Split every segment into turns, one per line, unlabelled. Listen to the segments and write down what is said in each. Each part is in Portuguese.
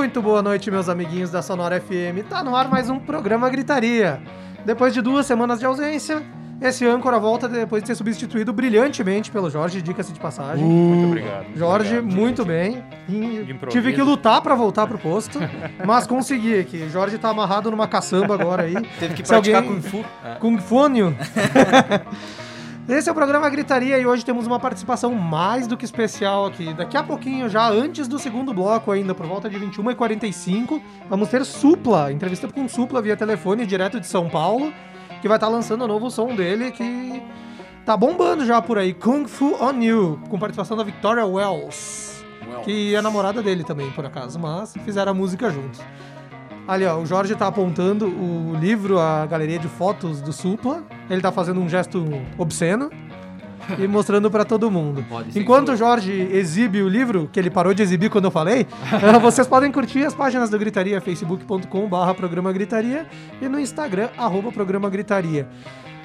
Muito boa noite, meus amiguinhos da Sonora FM. Tá no ar mais um programa Gritaria. Depois de duas semanas de ausência, esse âncora volta depois de ser substituído brilhantemente pelo Jorge, dica-se de passagem.
Muito obrigado.
Jorge,
Obrigado.
muito bem. Tive que lutar pra voltar pro posto, mas consegui aqui. Jorge tá amarrado numa caçamba agora aí.
Teve que
Se
praticar
alguém-
Kung Fu.
Kung Fônio. Esse é o programa Gritaria e hoje temos uma participação mais do que especial aqui. Daqui a pouquinho, já antes do segundo bloco ainda, por volta de 21h45, vamos ter Supla, entrevista com Supla via telefone, direto de São Paulo, que vai estar lançando o novo som dele, que tá bombando já por aí, Kung Fu On You, com participação da Victoria Wells, que é namorada dele também, por acaso, mas fizeram a música juntos. Ali, ó, o Jorge tá apontando o livro, a galeria de fotos do Supla. Ele tá fazendo um gesto obsceno e mostrando pra todo mundo.
Pode
Enquanto o Jorge exibe o livro, que ele parou de exibir quando eu falei, eh, vocês podem curtir as páginas do Gritaria, facebook.com barra programa Gritaria e no Instagram, arroba programa Gritaria.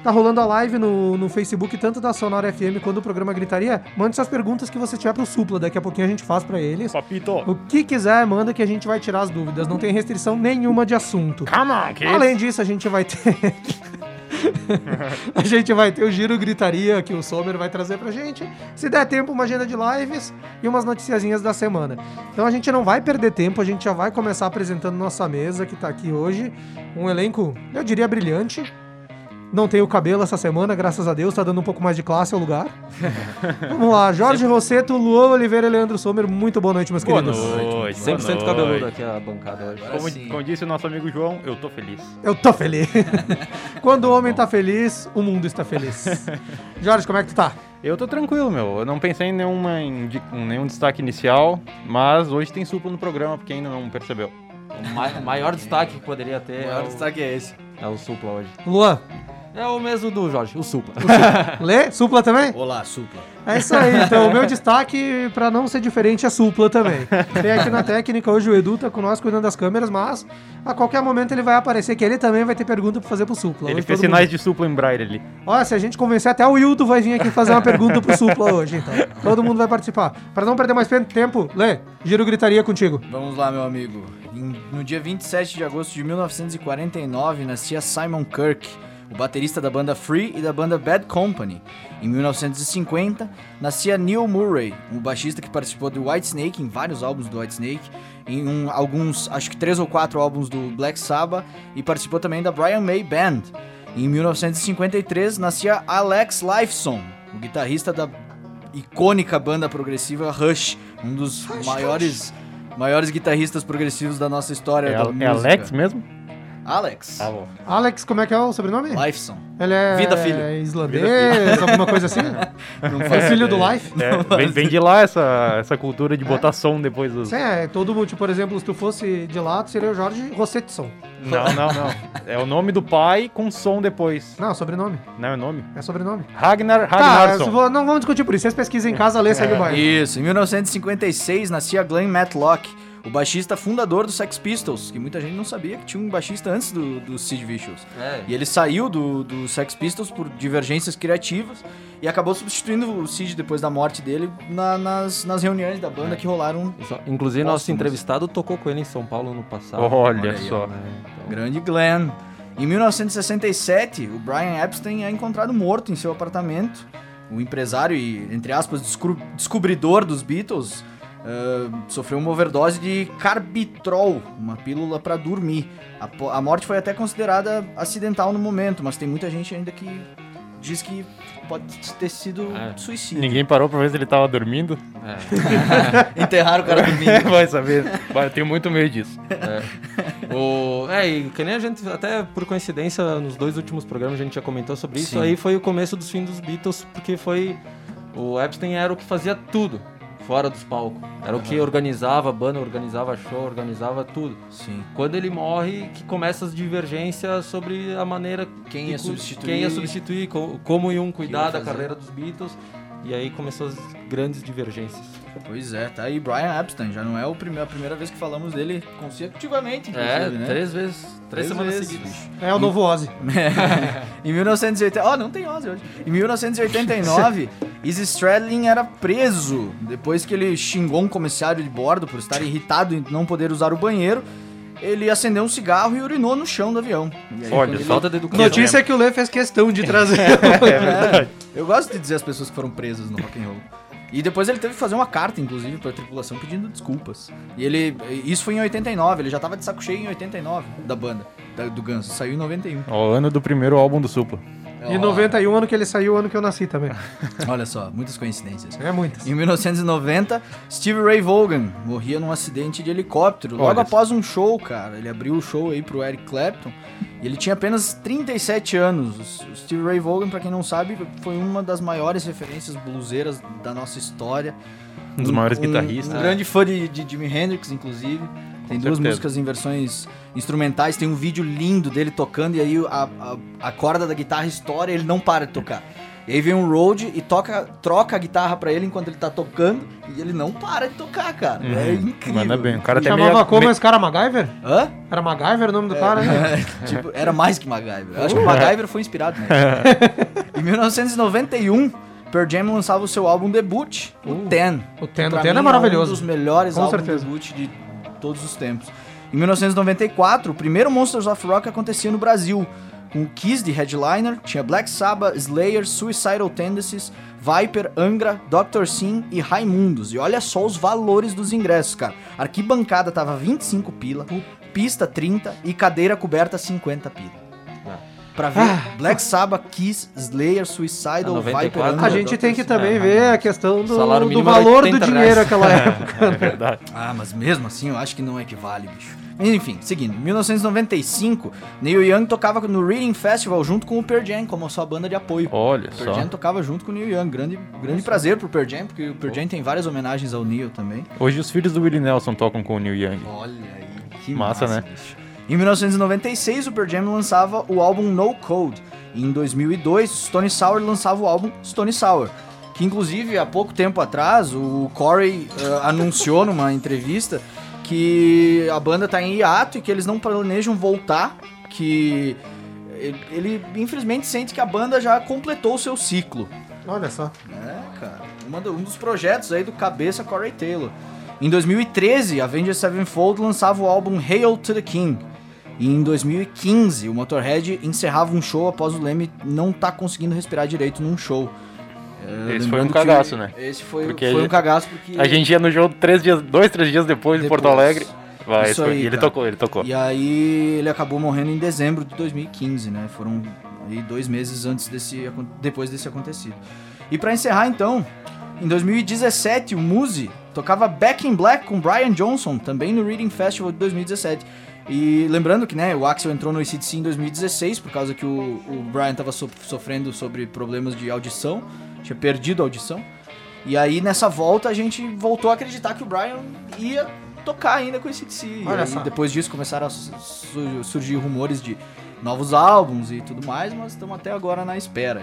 Tá rolando a live no, no Facebook, tanto da Sonora FM quanto do programa Gritaria. Mande suas perguntas que você tiver pro Supla, daqui a pouquinho a gente faz pra eles.
Papito.
O que quiser, manda que a gente vai tirar as dúvidas. Não tem restrição nenhuma de assunto.
Come on, kids.
Além disso, a gente vai ter. a gente vai ter o Giro Gritaria que o Sommer vai trazer pra gente. Se der tempo, uma agenda de lives e umas noticiazinhas da semana. Então a gente não vai perder tempo, a gente já vai começar apresentando nossa mesa que tá aqui hoje. Um elenco, eu diria, brilhante. Não tenho cabelo essa semana, graças a Deus, tá dando um pouco mais de classe ao lugar. Vamos lá, Jorge Rosseto, Luan Oliveira e Leandro Sommer. Muito boa noite, meus
Boa
queridos.
noite.
100%
boa
cabeludo
noite.
aqui a bancada hoje.
Como, como disse o nosso amigo João, eu tô feliz.
Eu tô feliz. Quando o homem tá feliz, o mundo está feliz. Jorge, como é que tu tá?
Eu tô tranquilo, meu. Eu não pensei em, nenhuma, em nenhum destaque inicial, mas hoje tem suplo no programa, porque ainda não percebeu.
O ma- maior destaque que poderia ter
O
é
maior
o,
destaque é esse.
é o Supla hoje.
Luan,
É o mesmo do Jorge, o Supla.
lê? Supla também?
Olá, Supla.
É isso aí. Então, o meu destaque, pra não ser diferente, é Supla também. Tem aqui na técnica, hoje o Edu tá com nós cuidando das câmeras, mas a qualquer momento ele vai aparecer que ele também vai ter pergunta pra fazer pro Supla.
Ele
Hoje
fez sinais
mundo-
de suplo em braille ali.
Olha, se a gente convencer, até o Hildo vai vir aqui fazer uma pergunta pro Supla hoje, então. Todo mundo vai participar. Pra não perder mais tempo, Lê, giro gritaria contigo.
Vamos lá, meu amigo. No dia 27 de agosto de 1949, nascia Simon Kirk, o baterista da banda Free e da banda Bad Company. Em 1950, nascia Neil Murray, o baixista que participou do Whitesnake, em vários álbuns do Whitesnake, em um- alguns, acho que três ou quatro álbuns do Black Sabbath, e participou também da Brian May Band. Em 1953, nascia Alex Lifeson, o guitarrista da icônica banda progressiva Rush, um dos maiores maiores guitarristas progressivos da nossa história
É,
da
é. Alex mesmo?
Alex.
Tá bom.
Alex, como é que é o sobrenome?
Lifeson.
Ele é
Vida, filho.
islandês, alguma coisa assim? É filho do Life?
É, vem, vem de lá essa, essa cultura de botar som depois dos.
Sim, é, todo mundo, tipo, por exemplo, se tu fosse de lá, tu seria o Jorge Rossetson.
Não, não, não. É o nome do pai com som depois.
Não, sobrenome.
Não é o nome?
É sobrenome.
Ragnar
Tá,
Ragnarsson.
vou- não vamos discutir por isso. Vocês pesquisem em casa, lê, segue o bairro.
Isso, em 1956 nascia Glenn Matlock, o baixista fundador do Sex Pistols, que muita gente não sabia que tinha um baixista antes do, do Sid Vicious.
É,
E ele saiu do, do Sex Pistols por divergências criativas e acabou substituindo o Sid depois da morte dele na- nas, nas reuniões da banda que rolaram.
só- inclusive, nosso entrevistado tocou com ele em São Paulo no passado.
Olha,
Olha aí,
só.
É, então,
Grande Glenn. Em 1967, o Brian Epstein é encontrado morto em seu apartamento. O empresário e, entre aspas, descobridor dos Beatles ah, sofreu uma overdose de carbitrol, uma pílula para dormir. A, a morte foi até considerada acidental no momento, mas tem muita gente ainda que diz que pode ter sido
É.
suicídio.
Ninguém parou pra ver se ele tava dormindo.
é.
Enterraram o cara dormindo.
Vai saber. Vai, eu tenho muito medo disso.
O, é, e que nem a gente, até por coincidência, nos dois últimos programas a gente já comentou sobre isso.
Sim.
Aí foi o começo dos fins dos Beatles, porque foi. O Epstein era o que fazia tudo. Fora dos palcos. Era o que organizava a banda, organizava show, organizava tudo.
Sim.
Quando ele morre, que começa as divergências sobre a maneira
Quem ia substituir.
quem ia substituir, co- como iam
ia
cuidar da carreira dos Beatles. E aí começou as grandes divergências.
Pois é, tá aí Brian Epstein. Já não é o prime- a primeira vez que falamos dele consecutivamente,
É,
né?
três vezes, três,
Três
semanas
vezes,
seguidas.
É o novo Ozzy.
em 1980. Ó, não tem Ozzy hoje. Em 1989, Izzy Stradlin era preso depois que ele xingou um comissário de bordo por estar irritado em não poder usar o banheiro. Ele acendeu um cigarro e urinou no chão do avião. Aí,
Olha
ele-.
Falta de educação.
Notícia que o Lê fez questão de trazer.
É, eu gosto de dizer as pessoas que foram presas no rock and roll. E depois ele teve que fazer uma carta, inclusive, pra tripulação pedindo desculpas. E ele. Isso foi em 89, ele já tava de saco cheio em 89 da banda, da- do Guns. Saiu em 91.
Ó, o ano do primeiro álbum do Supla.
E 91, ano que ele saiu, o ano que eu nasci também.
Olha só, muitas coincidências.
É muitas.
Em 1990, Steve Ray Vaughan morria num acidente de helicóptero. Logo
Olha.
após um show, cara. Ele abriu o show aí pro Eric Clapton. E ele tinha apenas 37 anos. O Steve Ray Vaughan, pra quem não sabe, foi uma das maiores referências bluseiras da nossa história.
Um dos maiores guitarristas.
Um grande fã de, de Jimi Hendrix, inclusive. Tem duas
certeza.
músicas em versões instrumentais. Tem um vídeo lindo dele tocando e aí a, a, a corda da guitarra estoura e ele não para de tocar. E aí vem um Rode e toca, troca a guitarra pra ele enquanto ele tá tocando e ele não para de tocar, cara. É incrível.
Manda bem. O cara até
Chamava
meio,
como esse cara MacGyver?
Hã?
Era MacGyver o nome do cara, né?
tipo, era mais que MacGyver. Eu acho que o MacGyver foi inspirado nele. em 1991, Pearl Jam lançava o seu álbum debut, o Ten.
O Ten, o Ten
mim,
é maravilhoso.
um dos melhores
Com
álbuns
certeza.
debut de todos os tempos. Em 1994, o primeiro Monsters of Rock acontecia no Brasil. Com o Kiss de headliner, tinha Black Sabbath, Slayer, Suicidal Tendencies, Viper, Angra, Dr. Sim e Raimundos. E olha só os valores dos ingressos, cara. Arquibancada tava 25 pila, pista 30 e cadeira coberta 50 pila. Pra ver Black Sabbath, Kiss, Slayer, Suicidal,
Ah,
Viper,
94,
Angra,
A gente tem que
Sim.
também ver a questão do, do valor do
80
dinheiro naquela época.
Verdade.
Ah, mas mesmo assim eu acho que não equivale, bicho. Enfim, seguindo. Em 1995, Neil Young tocava no Reading Festival junto com o Pearl Jam, como a sua banda de apoio.
Olha
O Pearl
só.
Jam tocava junto com o Neil Young. Grande, grande prazer pro Pearl Jam, porque o Pearl Jam tem várias homenagens ao Neil também.
Hoje os filhos do Willie Nelson tocam com o Neil Young.
Olha aí, que
Massa, né?
bicho. Em 1996, o Pearl Jam lançava o álbum No Code. E em 2002, Stone Sour lançava o álbum Stone Sour. Que inclusive há pouco tempo atrás o Corey eh, anunciou numa entrevista que a banda tá em hiato e que eles não planejam voltar, que ele, infelizmente sente que a banda já completou o seu ciclo.
Olha só.
É, cara. Um dos projetos aí do cabeça Corey Taylor. Em 2013, a Avenged Sevenfold lançava o álbum Hail to the King. E em 2015, o Motorhead encerrava um show após o Leme não tá conseguindo respirar direito num show. É,
Esse foi um
que
cagaço,
o-
né?
Esse foi,
Porque
foi um cagaço porque...
A gente ia no jogo três dias, dois, três dias depois, em
Depois.
Porto Alegre. Vai,
Isso aí,
e ele
cara.
tocou, ele tocou.
E aí ele acabou morrendo em dezembro de 2015, né? Foram aí dois meses antes desse, depois desse acontecido. E pra encerrar então, em 2017 o Muzi tocava Back in Black com Brian Johnson, também no Reading Festival de 2017. E lembrando que né, o Axel entrou no ACDC em 2016 por causa que o, o Brian tava so- sofrendo sobre problemas de audição, tinha perdido a audição. E aí nessa volta a gente voltou a acreditar que o Brian ia tocar ainda com esse DC.
Olha
e depois disso começaram a su- su- surgir rumores de novos álbuns e tudo mais, mas estamos até agora na espera.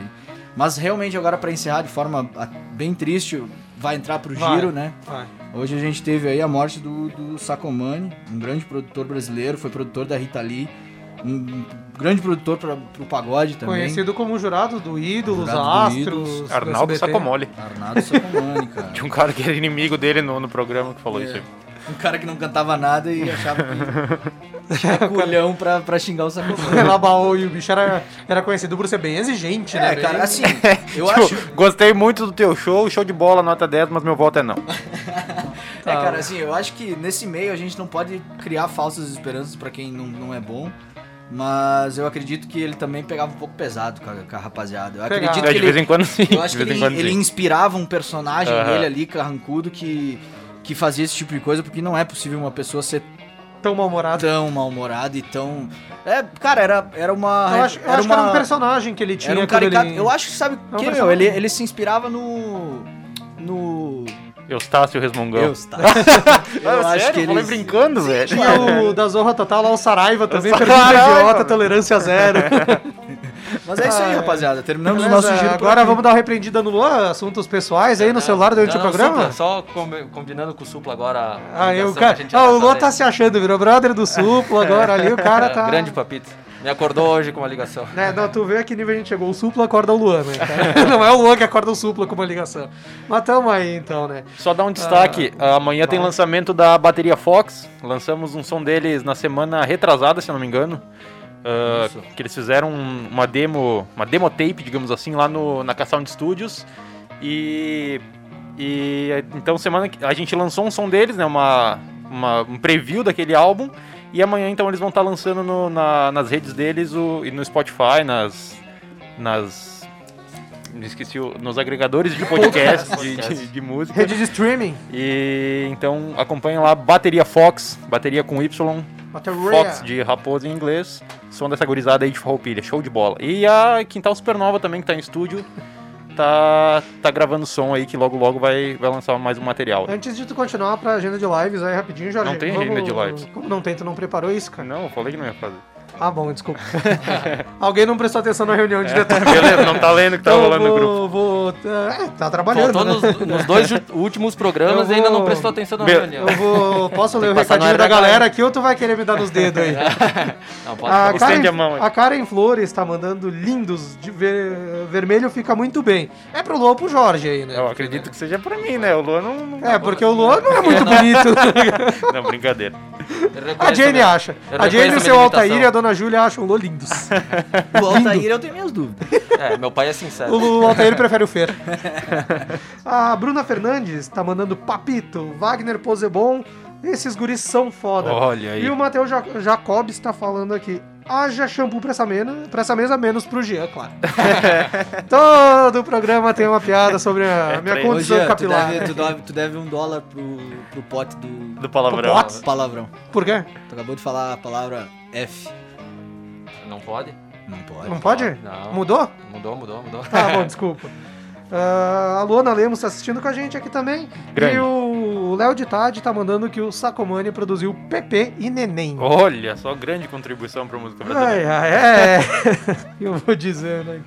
Mas realmente agora pra encerrar de forma ah, bem triste, vai entrar pro
Vai.
giro, né?
Vai.
Hoje a gente teve aí a morte do, do Sacomani, um grande produtor brasileiro, foi produtor da Rita Lee, um grande produtor pra, pro pagode também.
Conhecido como jurado do Ídolos,
Jurado do
Astros.
Ídolos.
do
Arnaldo
SBT.
Sacomole.
Arnaldo Sacomani, cara.
Tinha um cara que era inimigo dele no, no programa que falou
É.
isso aí.
Um cara que não cantava nada e achava que culhão pra, pra xingar o Sacomani.
Ela baú e o bicho era, era conhecido por ser bem exigente, né?
É,
Bem-
cara, assim, eu
Tipo,
acho...
Gostei muito do teu show, show de bola, nota 10, mas meu voto é não.
É, cara, assim, eu acho que nesse meio a gente não pode criar falsas esperanças pra quem não, não é bom. Mas eu acredito que ele também pegava um pouco pesado com a, com a rapaziada. Eu
Pegava.
acredito
É,
que
de
ele,
vez em quando sim.
eu acho que ele,
quando
ele inspirava um personagem nele ali, carrancudo, que, que fazia esse tipo de coisa, porque não é possível uma pessoa ser
Tão mal-humorado.
tão mal-humorada e tão. É, cara, era, era uma.
Eu acho, eu
era
acho que
uma,
era um personagem que ele tinha.
Era um caricato.
ele-
Eu acho que, sabe
É um
o que, meu? Ele, ele se inspirava no. No.
Eustácio Resmungão.
Eu, tá. eu
Ah,
acho
sério?
que
Eu falei
eles...
brincando, velho.
Tinha o da Zorra Total lá, o Saraiva também, pergunta
Saraiva.
idiota, tolerância zero.
Mas é isso aí,
Ah, é.
rapaziada. Terminamos o
Beleza,
nosso giro. por
Agora
aqui.
vamos dar uma repreendida no Luan, assuntos pessoais aí no celular durante
Não,
o programa?
Supla, só com- combinando com o Supla agora.
Ah, eu, cara,
que a gente
ah, o Luan tá se achando, virou brother do Supla agora ali, o cara
É,
tá...
Grande papito. Me acordou hoje com uma ligação.
É, não, tu vê a que nível a gente chegou. O Supla acorda o Luan, né? cara? Não é o Luan que acorda o Supla com uma ligação. Mas tamo aí, então, né?
Só dar um destaque, amanhã tem lançamento da bateria Fox. Lançamos um som deles na semana retrasada, se eu não me engano. Ah, que eles fizeram um- uma demo, uma demo tape, digamos assim, lá no, na K-Sound Studios. E, e então semana que a gente lançou um som deles, né, uma, uma- um preview daquele álbum. E amanhã então eles vão estar lançando no- na- nas redes deles o, e no Spotify, nas nas me esqueci nos agregadores de podcast de, de, de música.
Rede de streaming.
E então acompanhem lá Bateria Fox, bateria com Y. Fox de raposa em inglês. Som dessa gurizada aí de farroupilha, show de bola. E a Quintal Supernova também, que tá em estúdio, tá, tá gravando som aí, que logo logo vai, vai lançar mais um material.
Antes de tu continuar pra agenda de lives aí rapidinho, Jorge.
Não tem
vamos-
agenda de lives.
Como não tem, tu não preparou isso, cara?
Não, eu falei que não ia fazer.
Ah, bom, desculpa. Alguém não prestou atenção na reunião de detalhes.
Beleza, não tá lendo o que tá
Então
rolando no grupo.
vou, vou, é, tá trabalhando,
Faltou
né?
nos, nos dois últimos programas
Eu
e ainda não
vou-
prestou atenção na
Be-
reunião.
Eu vou... Posso ler o recadinho da galera aqui ou tu vai querer me dar nos dedos aí?
Não, pode
A Karen,
a mão aí.
a Karen Flores tá mandando lindos, de ver- vermelho fica muito bem. É pro Luan ou pro Jorge aí, né?
Eu acredito que seja pra mim, né? O Luan não. não-
É, porque o Luan não é muito bonito.
Não, brincadeira.
A Jane acha. A Jane,
reconheço
o seu Altair e a
limitação.
Dona Júlia acham o Luan lindos.
O Altair, eu tenho minhas dúvidas.
É, meu pai é sincero.
O Altair prefere o Fer. A Bruna Fernandes tá mandando Papito, Wagner Posebon. Esses guris são foda.
Olha aí.
E o Matheus Ja- Jacobs tá falando aqui. Haja shampoo pra essa, mena, pra essa mesa, menos pro Jean, claro. Todo o programa tem uma piada sobre a minha
pra
Ô,
condição
Jean, tu
capilar.
deve, tu, deve, tu deve um dólar pro, pro pote do
Do palavrão.
Potes?
palavrão.
Por quê?
Tu acabou de falar a palavra F.
Não pode?
Não pode.
Não pode?
Não.
Mudou?
Mudou, mudou, mudou.
Tá bom, desculpa. Ah, a Luana Lemos tá assistindo com a gente aqui também.
Grande.
E o Léo de Tade tá mandando que o Sacomani produziu Pepe e Neném.
Olha, só grande contribuição pra música brasileira.
Ai, ai, é. Eu vou dizer, né?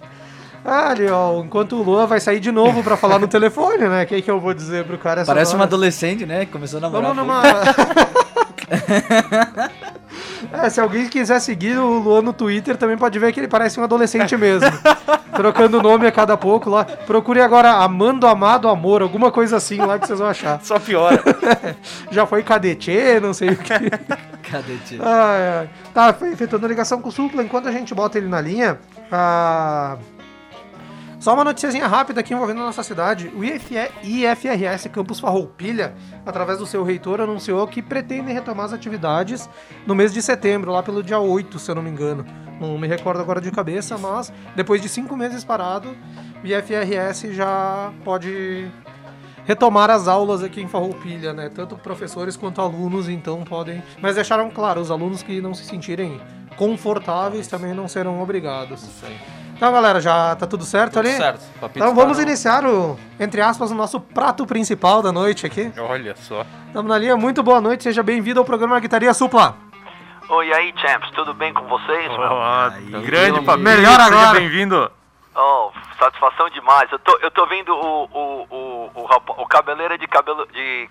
Ah, ali, ó, enquanto o Luan vai sair de novo pra falar no telefone, né? O que, que eu vou dizer pro cara essa
Parece uma adolescente, né? que Começou a namorar.
Vamos numa. é, se alguém quiser seguir o Luan no Twitter, também pode ver que ele parece um adolescente mesmo. Trocando nome a cada pouco lá. Procure agora Amando Amado Amor, alguma coisa assim lá que vocês vão achar.
Só piora.
Já foi cadete, não sei o que.
tio?
Ai, ai. Tá, foi efetuando ligação com o Supla. Enquanto a gente bota ele na linha, a... só uma noticiazinha rápida aqui envolvendo a nossa cidade. O IFRS Campus Farroupilha, através do seu reitor, anunciou que pretende retomar as atividades no mês de setembro, lá pelo dia 8, se eu não me engano. Não me recordo agora de cabeça, mas depois de cinco meses parado, o IFRS já pode retomar as aulas aqui em Farroupilha, né? Tanto professores quanto alunos, então podem. Mas deixaram claro, os alunos que não se sentirem confortáveis também não serão obrigados.
Isso aí.
Então, galera, já tá tudo certo
Tudo
ali?
certo. Papito
Então vamos
no-
iniciar o, entre aspas, o nosso prato principal da noite aqui.
Olha só.
Estamos na linha, muito boa noite, seja bem-vindo ao programa Guitaria Supla.
Oi, e aí, champs, tudo bem com vocês,
tranquilo,
grande. Fabinho.
Melhor
Seja
agora.
bem-vindo.
Oh, satisfação demais. Eu tô, eu tô vendo o, o, o, o, o cabeleira de cabelo de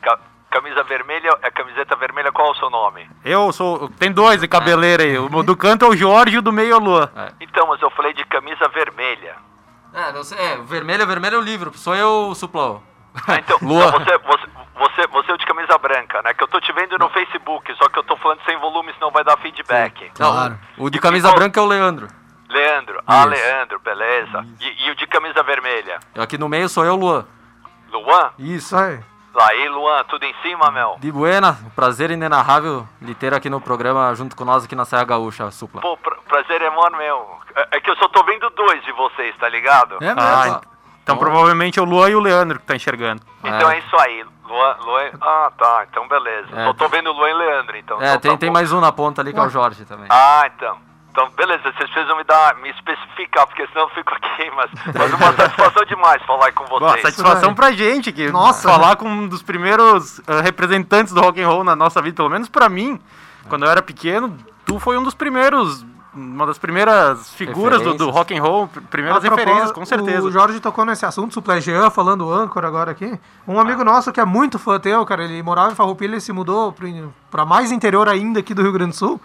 camisa vermelha, é camiseta vermelha, qual é o seu nome?
Eu sou. Tem dois de cabeleira aí. O do canto é o Jorge e o do meio é o Luan.
Então, mas eu falei de camisa vermelha.
É, não sei, é, vermelho, vermelho é o livro. Sou eu, Suplão.
Ah, então,
Lua.
então você, você, você, você é o de camisa branca, né? Que eu tô te vendo no Facebook, só que eu tô falando sem volume, senão vai dar feedback.
Claro.
Não, o de camisa branca é o Leandro.
Leandro, ah,
Isso.
Leandro, beleza. E, e o de camisa vermelha?
Aqui no meio sou eu, Luan.
Luan?
Isso.
Isso aí.
Lá aí, Luan, tudo em cima, meu?
De buena, prazer inenarrável lhe ter aqui no programa junto com nós aqui na Serra Gaúcha, Supla.
Pô, pra- prazer é mano meu. É, é que eu só tô vendo dois de vocês, tá ligado?
É mesmo.
Ah, então provavelmente é o Luan e o Leandro que tá enxergando.
Então
É.
é isso aí. Luan, Luan. Ah, tá. Então beleza.
É,
Só tô vendo Luan e Leandro, então.
É,
Então
tem,
tá
tem
bom.
mais um na ponta ali que é o Jorge também.
Ah, então. Então, beleza, vocês precisam me dar, me especificar, porque senão eu fico aqui, mas, mas uma satisfação demais falar com vocês.
satisfação
daí.
pra gente que
Nossa,
falar com um dos primeiros eh, representantes do rock and roll na nossa vida, pelo menos pra mim, quando eu era pequeno, tu foi um dos primeiros, uma das primeiras figuras do, do rock and roll, pr- primeiras
A
referências, com certeza.
O Jorge tocou nesse assunto, Suplé Jean, falando âncora agora aqui. Um amigo nosso que é muito fã teu, cara, ele morava em Farroupilha e se mudou pra mais interior ainda aqui do Rio Grande do Sul.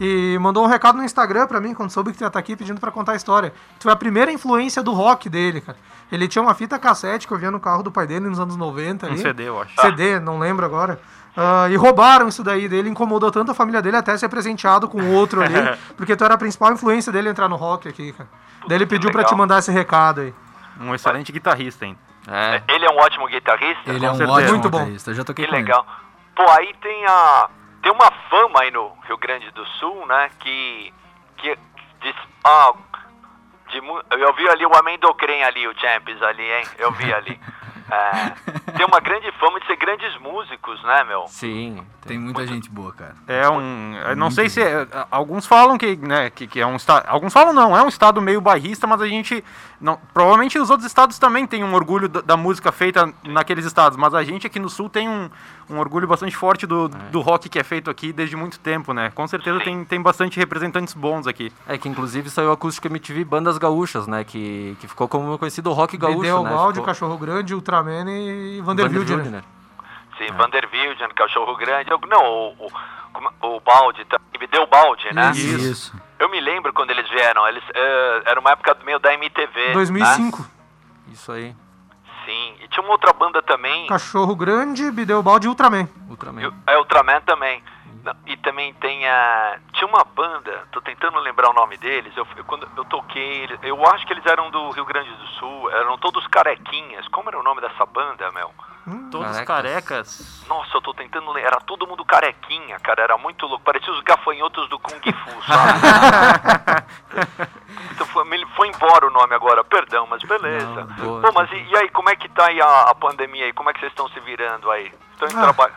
E mandou um recado no Instagram pra mim, quando soube que tu ia estar aqui, pedindo pra contar a história. Tu foi a primeira influência do rock dele, cara. Ele tinha uma fita cassete que eu via no carro do pai dele nos anos 90 ali.
Um CD, eu acho.
CD, não lembro agora. Ah, e roubaram isso daí dele, incomodou tanto a família dele até ser presenteado com outro ali, porque tu era a principal influência dele entrar no rock aqui, cara. Daí ele pediu pra
legal.
te mandar esse recado aí.
Um excelente guitarrista, hein?
É.
Ele é um ótimo guitarrista?
Ele é um
certeza.
ótimo
Muito bom.
guitarrista, eu já toquei
Que
com ele.
legal. Pô, aí tem a. Tem uma fama aí no Rio Grande do Sul, né? Que. que diz, ah, de, eu vi ali o Amendocrem ali, o Champions ali, hein? Eu vi ali. É, tem uma grande fama de ser grandes músicos, né, meu?
Sim.
Tem muita gente boa, cara.
É um. eu não sei se. é- alguns falam que, né, que, que é um estado. Alguns falam não, é um estado meio bairrista, mas a gente. Não, provavelmente os outros estados também têm um orgulho da, da música feita naqueles estados, mas a gente aqui no sul tem um, um orgulho bastante forte do, do rock que é feito aqui desde muito tempo, né? Com certeza
Sim.
tem, tem bastante representantes bons aqui.
É que inclusive saiu Acústica MTV Bandas Gaúchas, né? Que, que ficou como conhecido rock gaúcho,
Deu
né?
Balde,
Ficou-
Cachorro Grande, Ultraman e Vanderbilt,
Vanderbilt,
né?
né?
Sim, Vanderbilden, Cachorro Grande. eu- Não, o, o, o Balde, também, me deu Balde, né?
Isso.
Eu me lembro quando eles vieram. Eles, eh, era uma época meio da MTV.
2005.
Né?
Isso aí.
Sim. E tinha uma outra banda também.
Cachorro Grande, Bideu Balde e Ultraman.
Ultraman.
Eu- É Ultraman também. Não, E também tem a. Tinha uma banda, tô tentando lembrar o nome deles. Eu, eu- quando eu toquei, eu acho que eles eram do Rio Grande do Sul, eram todos carequinhas. Como era o nome dessa banda, meu?
Todos
Carecas.
carecas.
Nossa, eu tô tentando lembrar. Era todo mundo carequinha, cara. Era muito louco. Parecia os gafanhotos do Kung Fu, sabe? então foi, foi embora o nome agora, perdão, mas beleza.
Não, boa.
Pô, mas e, e aí, como é que tá aí a, a pandemia aí? Como é que vocês estão se virando aí? Estão em
Ah.
trabalho?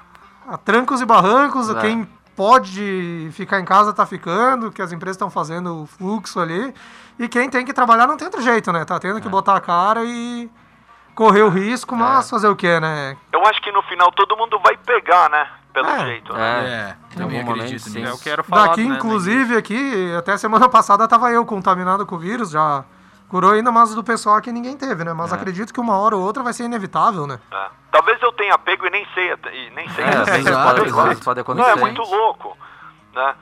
A trancos e barrancos,
É.
quem pode ficar em casa tá ficando, que as empresas estão fazendo o fluxo ali. E quem tem que trabalhar não tem outro jeito, né? Tá tendo que botar a cara e correr o risco, mas fazer o quê, né?
Eu acho que no final todo mundo vai pegar, né? Pelo
É.
jeito, né?
É, também
Em algum
acredito
momento.
É, eu quero falar.
Daqui,
né,
inclusive, aqui, até semana passada tava eu contaminado com o vírus, já curou ainda, mas do pessoal aqui ninguém teve, né? Mas acredito que uma hora ou outra vai ser inevitável, né?
É. Talvez eu tenha pego e nem sei, e nem sei.
É, vezes
exato,
pode, pode
Não,
acontecer.
é muito louco, né?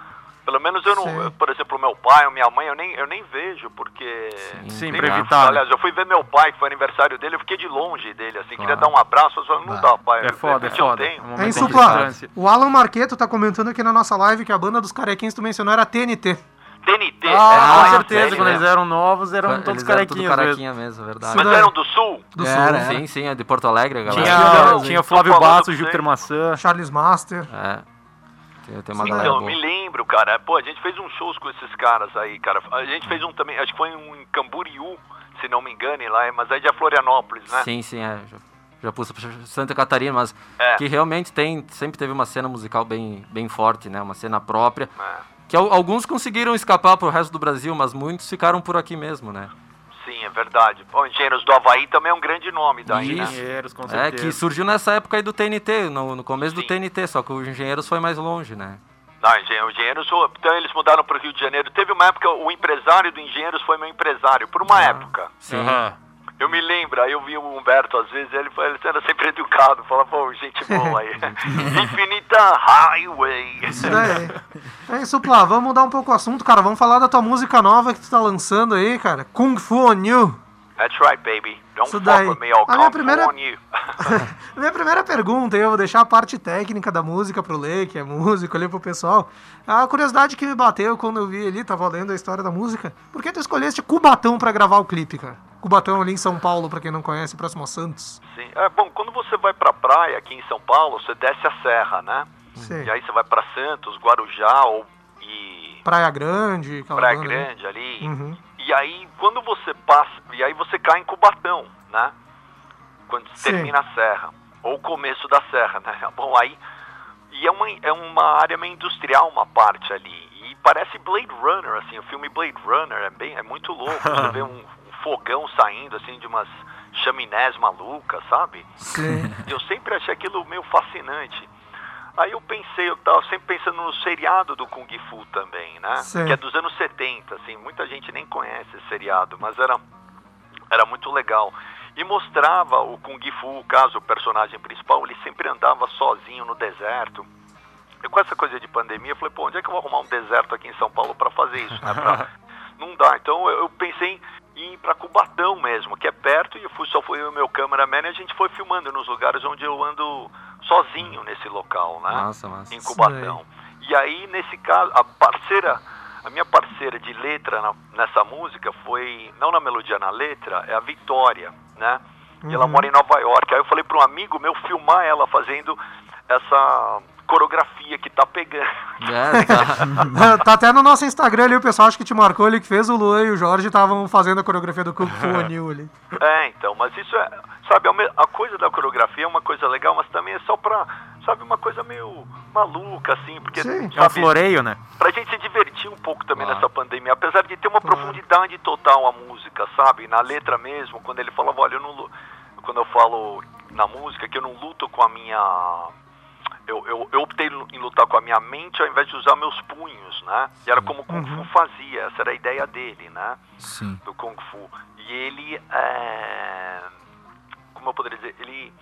Pelo menos eu não,
Sim.
eu, por exemplo, meu pai ou minha mãe, eu nem, eu nem vejo, porque...
Sim, pra evitar.
Aliás, eu fui ver meu pai, que foi aniversário dele, eu fiquei de longe dele, assim, queria
Claro.
dar um abraço, eu falei, não dá, pai.
É foda, é
repente eu
foda.
tenho.
Um
É
distância.
O Alan Marqueto tá comentando aqui na nossa live que a banda dos carequinhos que tu mencionou era TNT.
TNT.
Ah,
é,
com certeza,
sério,
quando
né?
eles eram novos, eram
Eles
todos
eram
carequinhos. mesmo.
carequinha mesmo, é verdade.
Mas eram do Sul?
Do
Era,
Sul.
era.
Sim, sim, é de Porto Alegre, a galera.
Tinha,
Sim.
tinha Flávio Basso, Júpiter. Maçã.
Charles Master.
É. Tem, tem uma
Então,
galera
eu
boa.
me lembro, cara. Pô, a gente fez uns shows com esses caras aí, cara. A gente fez um também, acho que foi um em Camboriú, se não me engane, lá, mas aí de Florianópolis, né?
Sim, sim, é. Já, já pus pra Santa Catarina, mas
É.
que realmente tem, sempre teve uma cena musical bem, bem forte, né? Uma cena própria.
É.
Que al- alguns conseguiram escapar pro resto do Brasil, mas muitos ficaram por aqui mesmo, né?
Sim, é verdade. Bom, Engenheiros do Havaí também é um grande nome daí, né?
Engenheiros, com
É,
certeza.
que surgiu nessa época aí do TNT, no, no começo do
Sim.
TNT, só que o Engenheiros foi mais longe, né?
Não, Engen- Engenheiros, o- então eles mudaram para o Rio de Janeiro. Teve uma época, o empresário do Engenheiros foi meu empresário, por uma época.
Sim.
Aham.
Eu me lembro, aí eu vi o Humberto, às vezes, ele, foi- ele era sempre educado, falava, pô, gente boa aí. Infinita Highway.
Isso daí. É isso, Plá. Vamos mudar um pouco o assunto, cara. Vamos falar da tua música nova que tu tá lançando aí, cara. Kung Fu on You.
That's right, baby. Don't
Isso
fuck
daí.
with me, I'll
A minha primeira-
on you.
Minha primeira pergunta, eu vou deixar a parte técnica da música pro Lê, que é músico ali pro pessoal. A curiosidade que me bateu quando eu vi ali, tava lendo a história da música. Por que tu escolheste Cubatão pra gravar o clipe, cara? Cubatão ali em São Paulo, pra quem não conhece, próximo a Santos.
Sim. É, bom, quando você vai pra praia aqui em São Paulo, você desce a serra, né?
Sim.
E aí você vai pra Santos, Guarujá ou, e
Praia Grande,
Praia
ali.
Grande ali.
Uhum.
E aí, quando você passa, e aí você cai em Cubatão, né? Quando
Sim.
termina a serra, ou o começo da serra, né? Bom, aí, e é uma, é uma área meio industrial uma parte ali, e parece Blade Runner, assim, o filme Blade Runner é bem, é muito louco. Você vê um fogão saindo assim de umas chaminés malucas, sabe?
Sim.
Eu sempre achei aquilo meio fascinante. Aí eu pensei, eu tava sempre pensando no seriado do Kung Fu também, né?
Sim.
Que é dos anos 70, assim, muita gente nem conhece esse seriado, mas era, era muito legal. E mostrava o Kung Fu, o caso, o personagem principal, ele sempre andava sozinho no deserto. E com essa coisa de pandemia, eu falei, pô, onde é que eu vou arrumar um deserto aqui em São Paulo para fazer isso, né? Pra- não dá. Então eu eu pensei em ir para Cubatão mesmo, que é perto, e eu fui, só fui eu e o meu cameraman, e a gente foi filmando nos lugares onde eu ando sozinho nesse local, né?
Massa, massa.
Em Cubatão. E aí, nesse caso, a parceira, a minha parceira de letra na- nessa música foi, não na melodia, na letra, é a Vitória, né? E ela
Uhum.
mora em Nova York. Aí eu falei para um amigo meu filmar ela fazendo essa coreografia que tá pegando.
É, tá.
tá até no nosso Instagram ali, o pessoal acho que te marcou ali, que fez o Luan e o Jorge estavam fazendo a coreografia do Kung Fu Anil ali.
É, então, mas isso é, sabe, é a coisa da coreografia é uma coisa legal, mas também é só pra, sabe, uma coisa meio maluca, assim, porque,
Sim.
É um
sabe,
floreio, né?
pra gente se divertir um pouco também
Claro.
nessa pandemia, apesar de ter uma
Claro.
profundidade total a música, sabe, na letra mesmo, quando ele falava, olha, eu não, quando eu falo na música que eu não luto com a minha... Eu, eu, eu optei em lutar com a minha mente ao invés de usar meus punhos, né? E era como o Kung Fu fazia, essa era a ideia dele, né?
Sim.
do Kung Fu. E ele é. Como eu poderia dizer? Ele.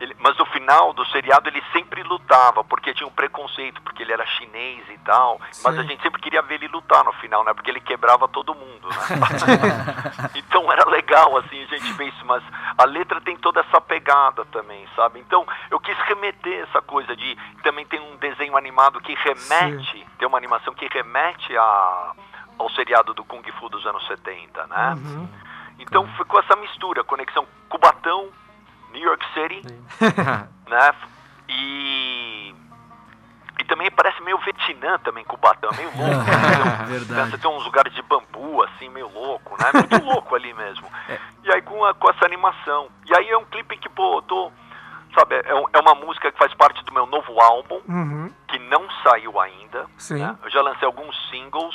Ele- mas no final do seriado ele sempre lutava, porque tinha um preconceito, porque ele era chinês e tal. Mas
Sim.
a gente sempre queria ver ele lutar no final, né? Porque ele quebrava todo mundo, né? então era legal, assim, a gente vê isso, mas a letra tem toda essa pegada também, sabe? Então eu quis remeter essa coisa de. Também tem um desenho animado que remete, tem uma animação que remete a, ao seriado do Kung Fu dos anos 70, né?
Uhum.
Então ficou essa mistura, conexão Cubatão, New York City, né? E. E também parece meio Vietnã também, Cubatão, é meio louco. né?
Verdade.
Você tem uns lugares de bambu, assim, meio louco, né? Muito louco ali mesmo. E aí com, a- com essa animação. E aí é um clipe que, pô, eu tô. Sabe, é, é uma música que faz parte do meu novo álbum,
Uhum.
que não saiu ainda.
Sim.
né? Eu já lancei alguns singles,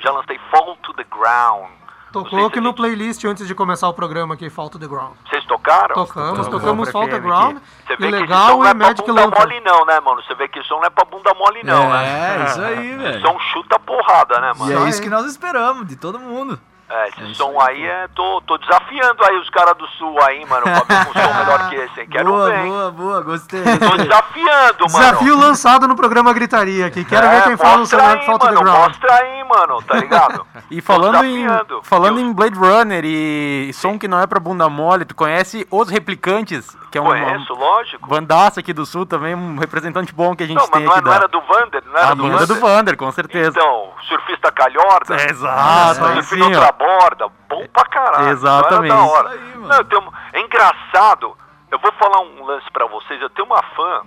já lancei Fall to the Ground. Não
Tocou
a
no playlist antes de começar o programa aqui, Fall to the Ground.
Vocês tocaram?
Tocamos, tocamos Fall to the Ground,
Você vê que esse
Ilegal
som não
e
é pra bunda mole não, né, mano? Você vê que o som não é pra bunda mole não, né?
É, isso aí, velho.
som chuta porrada, né,
E
mano?
é
Só
isso que nós esperamos de todo mundo.
É, esse
É
som
aí,
é... Tô, tô desafiando aí os caras do sul aí, mano, pra ver um som melhor que esse, hein? Quero
boa,
ver, hein?
boa, boa, gostei.
Tô desafiando, mano.
Desafio lançado no programa Gritaria aqui. Quero ver
É,
quem fala no celular to the
mano,
Ground.
Mostra aí, mano, tá ligado?
E falando em, falando em Blade Runner e som que não é pra bunda mole, tu conhece Os Replicantes, que é uma
Conheço, lógico.
bandaça aqui do sul também, um representante bom que a gente
Não, mas
tem
não, é-
aqui
não
da
era do Vander, não era
a
do
banda
Vander?
do Vander, com certeza.
Então, surfista calhorda.
É, exato, aí
surf
sim,
borda, bom pra caralho.
Exatamente.
Da hora.
Aí.
Não, tenho- é engraçado, eu vou falar um lance pra vocês, eu tenho uma fã,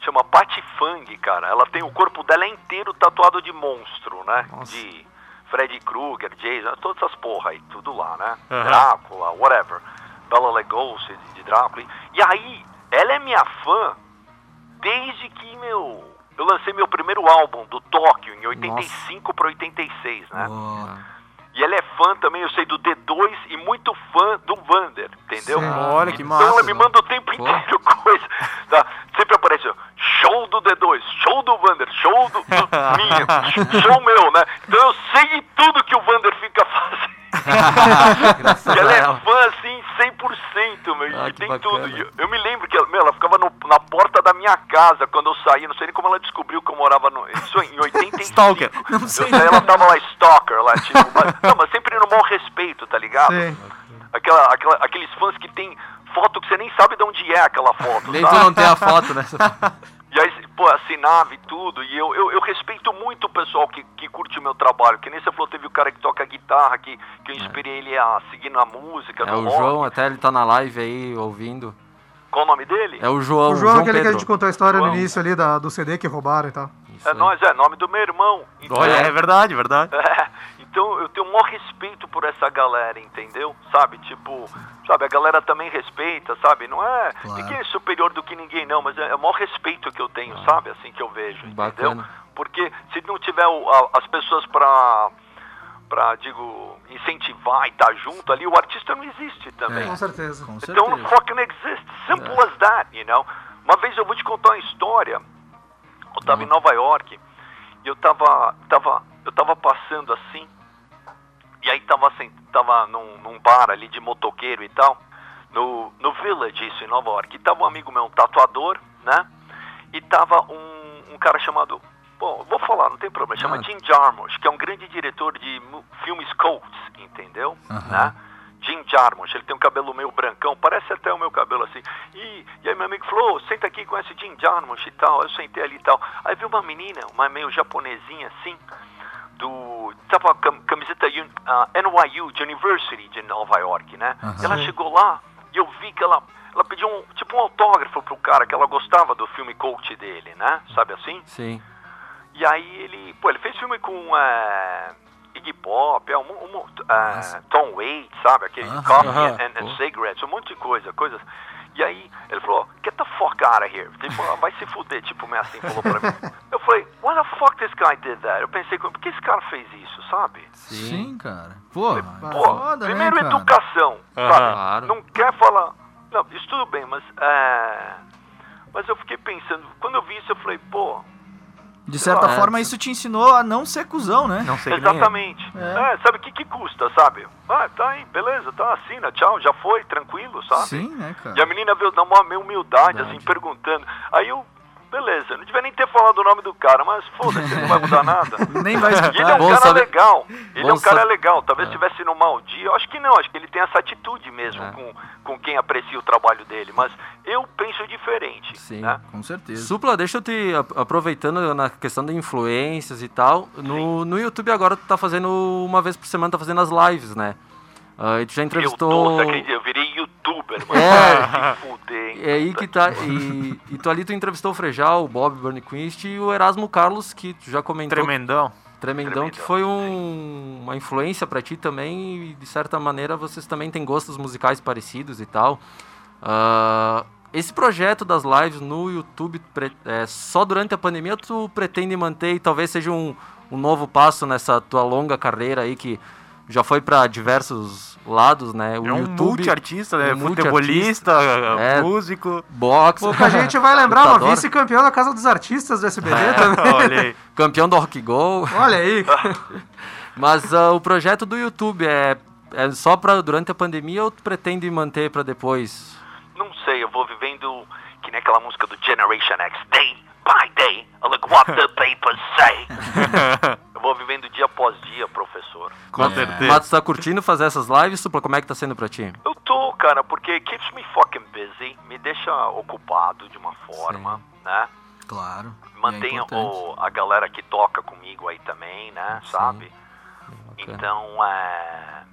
chama Patty Fang, cara. Ela tem, o corpo dela é inteiro tatuado de monstro, né? De Freddy Krueger, Jason, todas essas porra aí, tudo lá, né?
Aham.
Drácula, whatever. Bela Lugosi de, Drácula. E aí, ela é minha fã desde que, meu... Eu lancei meu primeiro álbum do Tóquio em 85 pra 86, né?
Ó,
E ela é fã também, eu sei, do D2 e muito fã do Vander, entendeu?
Sim.
Olha que
Então ela
massa.
me manda o tempo
Pô.
inteiro coisa. Tá? Sempre aparece, ó, show do D2, show do Vander, show do, do minha, show meu, né? Então eu sei tudo que o Vander fica fazendo. E ela
a
é fã, assim, 100%, meu,
Ah,
e
que
tem
bacana.
tudo. Eu, eu me lembro que ela, meu, ela ficava no- na porta da minha casa quando eu saí, não sei nem como ela descobriu que eu morava no... Isso em 85.
Stalker.
Não sei. Eu ela tava lá, stalker, lá, tipo... Mas, não, mas sempre no mau respeito, tá ligado?
Sim.
Aquela, aquela, aqueles fãs que tem foto que você nem sabe de onde é aquela foto,
Nem tu
sabe?
não tem a foto, né?
E aí, pô, assinava e tudo. E eu, eu, eu respeito muito o pessoal que, que curte o meu trabalho. Que nem você falou, teve o cara que toca guitarra, que, que eu inspirei ele a seguir na música.
É o
rock.
João, até ele tá na live aí ouvindo.
Qual o nome dele?
É o João,
O João, aquele que a
Pedro.
gente contou a história
João.
no início ali da, do CD que roubaram e tal.
Isso
É
aí.
nós, é nome do meu irmão. Então,
Olha, é verdade, verdade.
É, então eu tenho o maior respeito por essa galera, entendeu? Sabe, tipo, sabe, a galera também respeita, sabe? Não é
Claro.
ninguém é superior do que ninguém, não, mas é, é o maior respeito que eu tenho, sabe? Assim que eu vejo, entendeu?
Bacana.
Porque se não tiver o- a- as pessoas pra, pra, digo, incentivar e estar junto ali, o artista não existe também.
Com certeza.
Com certeza.
fucking exist. Simple as that, you know? Uma vez eu vou te contar uma história. Eu tava em Nova York e eu tava, tava, eu tava passando assim. E aí tava, assim, tava num, num bar ali de motoqueiro e tal. No, no Village, isso, em Nova York. E tava um amigo meu, um tatuador, né? E tava um, um cara chamado... Bom, vou falar, não tem problema. Chama
Ah.
Jim Jarmusch, que é um grande diretor de filmes cults, entendeu? Né? Jim Jarmusch, ele tem um cabelo meio brancão, parece até o meu cabelo assim. E, e aí meu amigo falou, "Ô, senta aqui esse Jim Jarmusch e tal. Eu sentei ali e tal. Aí viu uma menina, uma meio japonesinha assim, do. Tava com camiseta un- ah, NYU, de University de Nova York, né?
Aham.
Ela chegou lá e eu vi que ela. Ela pediu um, tipo um autógrafo pro cara que ela gostava do filme coach dele, né? Sabe assim?
Sim.
E aí ele, pô, ele fez filme com é, Iggy Pop, é, um, um, é, Tom Waits, sabe? Aquele. Coffee and, and. Cigarettes, um monte de coisa, coisas. E aí ele falou, get the fuck out of here. Tipo, "Ah, vai se fuder, tipo, meio assim, falou pra mim. Eu falei, why the fuck this guy did that? Eu pensei, por que esse cara fez isso, sabe?
Sim, cara. Pô,
Pô,
foda,
primeiro
né, cara?
educação,
Aham.
sabe?
Claro.
Não quer falar. Não, isso tudo bem, mas é. Mas eu fiquei pensando, quando eu vi isso, eu falei, pô,
De certa
É.
forma, isso te ensinou a não ser cuzão, né?
Não sei.
Exatamente. É, sabe o que, que custa, sabe? Ah, tá aí, beleza, tá, assina, tchau, já foi, tranquilo, sabe?
Sim, né, cara?
E a menina veio dar uma meio humildade, assim, perguntando. Aí eu, beleza, não devia nem ter falado o nome do cara, mas foda-se, não vai mudar nada.
Nem vai
E ele é
escutar.
um
Bom
cara
saber-
legal. Ele
bom
é um cara
saber-
legal. Talvez estivesse no mau dia. Eu acho que não. Acho que ele tem essa atitude mesmo
É.
com, com quem aprecia o trabalho dele. Mas eu penso diferente.
Sim.
Né?
Com certeza.
Supla, deixa eu te. Aproveitando na questão de influências e tal. No, no YouTube agora tu tá fazendo. Uma vez por semana tá fazendo as lives, né? Ah, e tu já
Eu tô,
entrevistou.
você acredita? Eu virei youtuber, mano.
É.
Fuder, hein?
É aí que tá. E, e tu ali tu entrevistou o Frejal, o Bob Burnquist e o Erasmo Carlos, que tu já comentou.
Tremendão.
Tremendão, que
Tremendão,
foi um- uma influência pra ti também, e de certa maneira vocês também têm gostos musicais parecidos e tal. Ah, esse projeto das lives no YouTube, pre- é, só durante a pandemia tu pretende manter e talvez seja um, um novo passo nessa tua longa carreira aí que já foi pra diversos lados, né? O
É um
YouTube,
multiartista, né?
um
Futebolista,
É.
músico.
boxe,
Pouca gente vai lembrar, uma
lutador,
vice-campeão da Casa dos Artistas do SBT
É.
também.
Olha aí.
campeão do Rock Go.
Olha aí.
Mas ah, o projeto do YouTube é, é só para durante a pandemia ou tu pretende manter para depois?
Não sei, eu vou vivendo que nem aquela música do Generation X. Day by day, look what the papers say. eu vou vivendo dia após dia, professor.
Com
É.
certeza.
Mas tu tá curtindo fazer essas lives, Supla? Como é que tá sendo pra ti?
Eu tô, cara, porque keeps me fucking busy, me deixa ocupado de uma forma, né?
Claro. É
Mantenha o, a galera que toca comigo aí também, né?
Sim.
Sabe?
Bacana.
Então, é.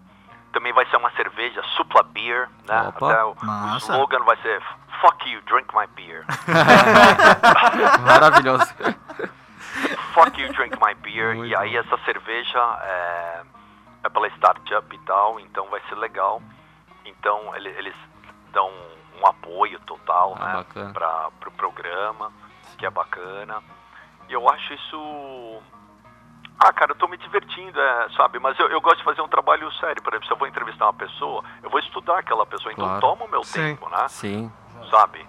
Também vai ser uma cerveja, Supla Beer, né?
Opa,
Até o, o slogan vai ser Fuck you, drink my beer.
Maravilhoso.
Fuck you, drink my beer.
Muito
e aí essa cerveja é, é pela startup e tal, então vai ser legal. Então ele- eles dão um apoio total,
Ah,
né?
bacana.
Para pro programa, que é bacana. E eu acho isso. Ah, cara, eu tô me divertindo, é, sabe? Mas eu, eu gosto de fazer um trabalho sério. Por exemplo, se eu vou entrevistar uma pessoa, eu vou estudar aquela pessoa. Então
Claro.
toma o meu
Sim.
tempo, né?
Sim.
Sabe?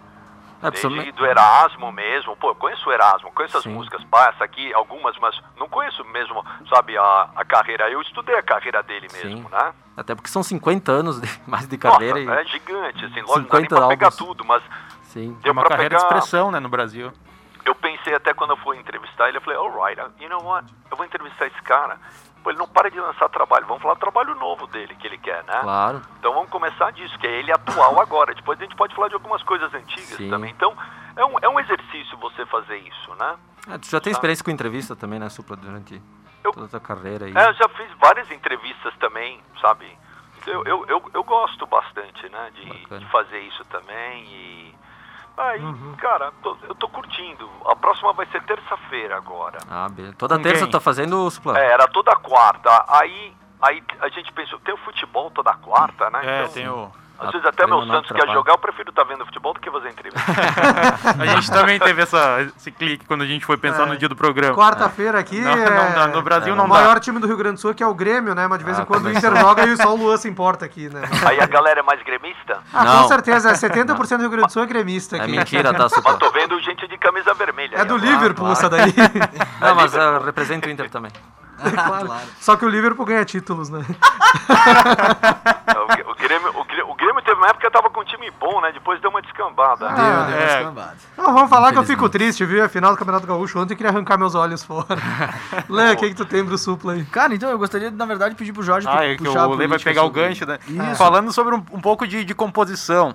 É,
Desde do Erasmo mesmo, pô, eu conheço o Erasmo, conheço as
Sim.
músicas, pá, essa aqui, algumas, mas não conheço mesmo, sabe, a, a carreira. Eu estudei a carreira dele mesmo,
Sim.
né?
Até porque são 50 anos de, mais de carreira
Nossa,
e.
é gigante, assim, lógico, não dá nem
50
pra pegar tudo, mas
Sim.
É
deu
uma
pra
carreira de
pegar...
expressão, né, no Brasil.
Eu pensei até quando eu fui entrevistar ele, eu falei, alright, you know what, eu vou entrevistar esse cara, pô, ele não para de lançar trabalho, vamos falar do trabalho novo dele, que ele quer, né?
Claro.
Então vamos começar disso, que é ele atual agora. Depois a gente pode falar de algumas coisas antigas
Sim.
também. Então é um, é um exercício você fazer isso, né?
É, tu já tem experiência com entrevista também, né, Supla, durante
Eu-
toda a tua carreira aí.
É, eu já fiz várias entrevistas também, sabe? Eu, eu, eu, eu gosto bastante, né, de, de fazer isso também e... Aí, cara, tô- eu tô curtindo. A próxima vai ser terça-feira agora.
Ah, beleza. Toda
Com
terça
quem?
tá fazendo, Supla?
É, era toda quarta. Aí, aí a gente pensou, tem o futebol toda quarta, né?
É,
Então,
tem o.
Às vezes até meu
não
Santos quer
atrapalha.
jogar, eu prefiro estar vendo futebol do que fazer entrevista.
A gente também teve essa, esse clique quando a gente foi pensar
É.
no dia do programa.
Quarta-feira aqui
Não,
é...
não dá, no Brasil
o
não dá.
maior time do Rio Grande do Sul que é o Grêmio, né? Mas de vez em
Ah,
quando o. Inter joga e só o Luan se importa aqui, né?
Aí a galera é mais gremista?
Ah,
Não.
com certeza, é 70% do Rio Grande do Sul é gremista
É
aqui.
mentira, tá,
Mas tô vendo gente de camisa vermelha.
É
aí
do
agora.
Liverpool
claro.
essa daí.
Não, mas eu represento o Inter também.
Claro. Só que o Liverpool ganha títulos, né?
O, o Grêmio, o, Grêmio, o Grêmio teve uma época que tava com um time bom, né? Depois deu uma descambada.
Ah,
Deu, deu uma
é.
escambada.
Não, vamos falar que eu fico triste, viu? A final do Campeonato Gaúcho ontem eu queria arrancar meus olhos fora. Lê, o que, que tu tem pro supla aí?
Cara, então eu gostaria, na verdade, de pedir pro Jorge
Ah, é que
puxar
o Lê vai pegar o
sobre-
gancho, né?
Isso.
Falando sobre um, um pouco de, de composição.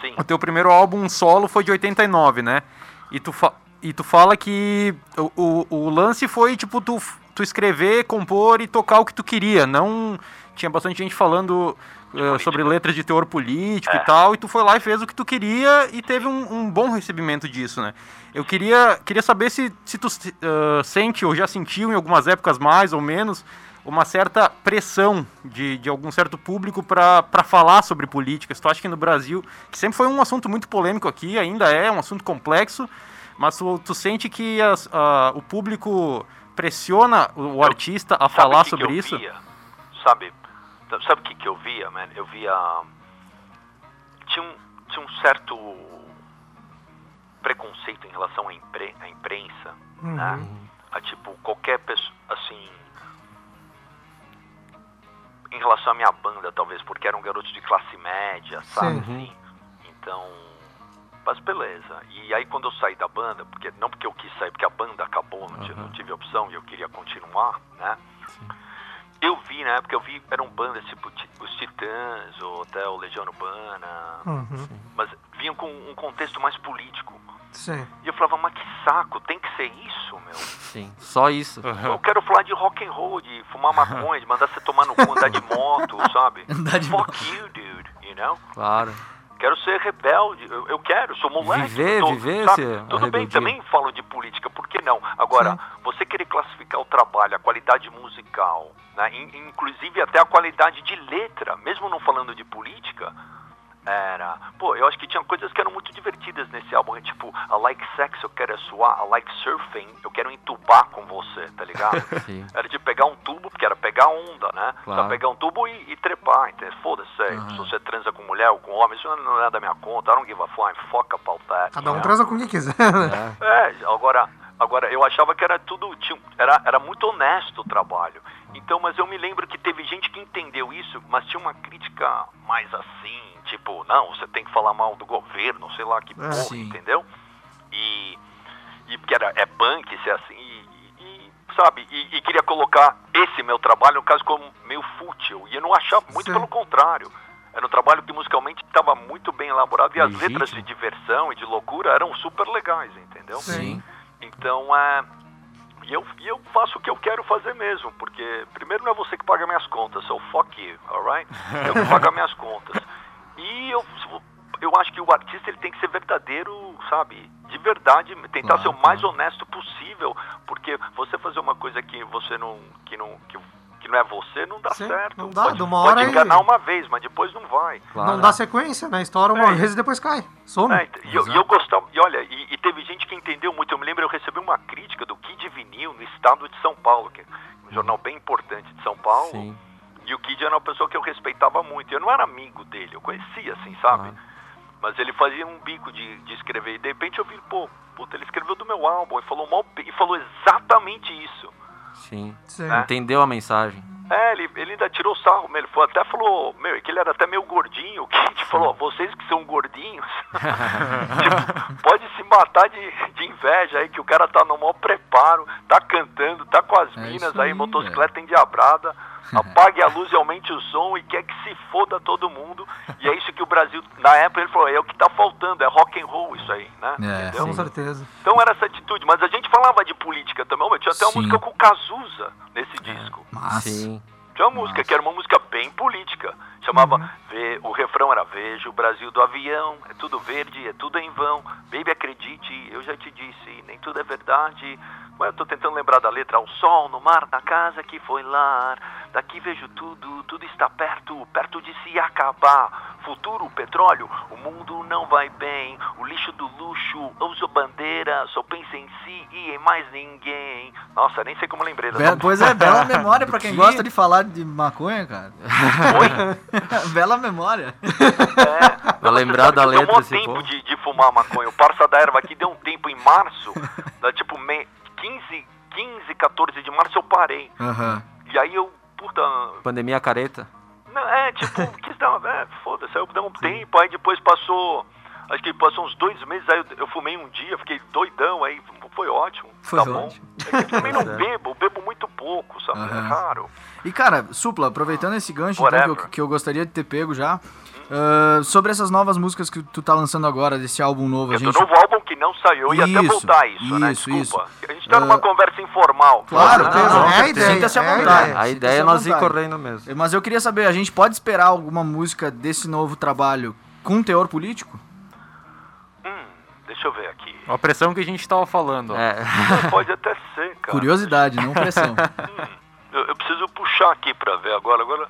Sim.
O teu primeiro álbum solo foi de 89, né? E tu, fa e tu fala que o, o, o lance foi, tipo, tu, tu escrever, compor e tocar o que tu queria. Não. Tinha bastante gente falando eh, sobre letras de teor político
É.
e tal, e tu foi lá e fez o que tu queria e teve um, um bom recebimento disso, né? Eu queria, queria saber se, se tu eh, sente ou já sentiu em algumas épocas mais ou menos uma certa pressão de, de algum certo público para falar sobre política. Se tu acha que no Brasil, que sempre foi um assunto muito polêmico aqui, ainda é um assunto complexo, mas tu, tu sente que as- a- o público pressiona o, artista a falar
que
sobre
que
isso?
Via? Sabe, sabe o que, que eu via, man? Eu via. Tinha um, tinha um certo preconceito em relação à, impre, à imprensa, né? A tipo, qualquer pessoa, assim. Em relação à minha banda, talvez, porque era um garoto de classe média, sabe?
Sim.
Assim? Então. Mas beleza. E aí quando eu saí da banda, porque não porque eu quis sair, porque a banda acabou, não, tive, não tive opção e eu queria continuar, né? Eu vi, na época, eu vi, eram bandas tipo Ti- os Titãs, ou até o Legião Urbana,
Uhum.
mas vinham com um contexto mais político.
Sim.
E eu falava, mas que saco, tem que ser isso, meu.
Sim, só isso.
Eu quero falar de rock and roll, de fumar maconha, de mandar você tomar no cu, andar de moto, sabe?
Andar de
Fuck you, dude, you know?
Claro.
Quero ser rebelde, eu, eu quero, sou moleque.
Viver,
tô-
viver
sabe? Tudo bem, também falo de política, por que não? Agora, você querer classificar o trabalho, a qualidade musical, né? in- inclusive até a qualidade de letra, mesmo não falando de política, era. Pô, eu acho que tinha coisas que eram muito divertidas nesse álbum, tipo, I like sex, eu quero é suar, I like surfing, eu quero entubar com você, tá ligado?
Sim.
Era de pegar um tubo, porque era pegar onda, né?
Claro.
Só pegar um tubo e, e trepar, entendeu? Foda-se, aí, se você transa com mulher ou com homem, isso não é da minha conta, I don't give a flying fuck about that.
Cada um
know?
transa com quem quiser, né?
É, agora, agora eu achava que era tudo, tinha, era, era muito honesto o trabalho. Então, mas eu me lembro que teve gente que entendeu isso, mas tinha uma crítica mais assim, tipo, não, você tem que falar mal do governo, sei lá que porra,
sim.
entendeu? E, e porque era, é punk, isso é assim, e, e- sabe, e, e queria colocar esse meu trabalho, no caso, como meio fútil. E eu não achava, muito
Sim.
pelo contrário. Era um trabalho que musicalmente estava muito bem elaborado e as
Legítimo.
letras de diversão e de loucura eram super legais, entendeu?
Sim.
Então, é. E eu, e eu faço o que eu quero fazer mesmo, porque primeiro não é você que paga minhas contas, so fuck you, alright? Eu que pago as minhas contas. E eu, eu acho que o artista ele tem que ser verdadeiro, sabe? De verdade, tentar
Claro,
ser o mais honesto possível, porque você fazer uma coisa que você não. que não. que, que não é você, não dá
Sim,
certo.
não dá,
pode,
de uma
pode
hora aí-
enganar uma vez, mas depois não vai.
Claro.
Não dá sequência, né? Estoura uma
É.
vez e depois cai. Some.
É, e eu, e eu gostava, e olha, e, e teve gente que entendeu muito. Eu me lembro, eu recebi uma crítica do Kid Vinil no estado de São Paulo, que é um jornal bem importante de São Paulo.
Sim.
E o Kid era uma pessoa que eu respeitava muito. Eu não era amigo dele, eu conhecia, assim, sabe?
Claro.
Mas ele fazia um bico de, de escrever. E de repente eu vi, pô, puta, ele escreveu do meu álbum e falou, mal, e falou exatamente isso.
Sim.
Sim.
É.
Entendeu a mensagem.
É, ele, ele ainda tirou sarro, ele foi, até falou, meu, que ele era até meio gordinho, o Kid falou, ó, vocês que são gordinhos, tipo, pode se matar de, de inveja aí, que o cara tá no maior preparo, tá cantando, tá com as
É
minas aí,
aí,
motocicleta endiabrada, apague a luz e aumente o som e quer que se foda todo mundo, e é isso que o Brasil, na época ele falou, é o que tá faltando, é rock and roll isso aí, né?
É,
Entendeu?
Com certeza.
Então era essa atitude, mas a gente falava de política também, Ô, tinha até uma
Sim.
música com o Cazuza nesse disco.
Massa.
Sim.
Tinha uma música que era uma música bem política. Chamava. O refrão era Veja o Brasil do avião, é tudo verde, é tudo em vão. Baby, acredite, eu já te disse, nem tudo é verdade. Ué, eu tô tentando lembrar da letra. Ao sol, no mar, na casa que foi lar. Daqui vejo tudo, tudo está perto, perto de se acabar. Futuro, petróleo, o mundo não vai bem. O lixo do luxo, uso bandeira, só pensa em si e em mais ninguém. Nossa, nem sei como lembrei dessa
Be- pois é, bela memória pra quem
Que-
gosta de falar de maconha, cara. bela memória.
Pra lembrar da letra
Tomou
esse
tempo
povo.
de, de fumar maconha. O parça da erva aqui deu um tempo em março, da, tipo me, 15, 15, 14 de março eu parei.
Aham.
E aí eu, puta,
Pandemia careta.
Não, é, tipo, quis dar uma. É, foda-se, aí eu dei um tempo, aí depois passou. Acho que passou uns dois meses, aí eu, eu fumei um dia, fiquei doidão, aí foi ótimo.
Foi
tá
ótimo.
bom. É que eu também não
Certo.
bebo, eu bebo muito pouco, sabe?
Aham.
É raro.
E cara, Supla, aproveitando esse gancho então, que, eu, que eu gostaria de ter pego já, ah, sobre essas novas músicas que tu tá lançando agora, desse álbum novo, a
É do
gente...
novo álbum que não saiu, ia até
Isso,
voltar a isso, né?
isso,
Desculpa.
isso.
A gente tá numa
Ah,
conversa informal.
Claro,
né?
não, não,
é a ideia,
Sinta-se à
é a
vontade.
ideia.
A ideia é nós ir correndo mesmo.
Mas eu queria saber, a gente pode esperar alguma música desse novo trabalho com teor político?
Hum, deixa eu ver aqui.
A pressão que a gente tava falando.
É.
Não, Pode até ser, cara.
Curiosidade, não pressão.
Eu, eu preciso puxar aqui pra ver agora. Agora,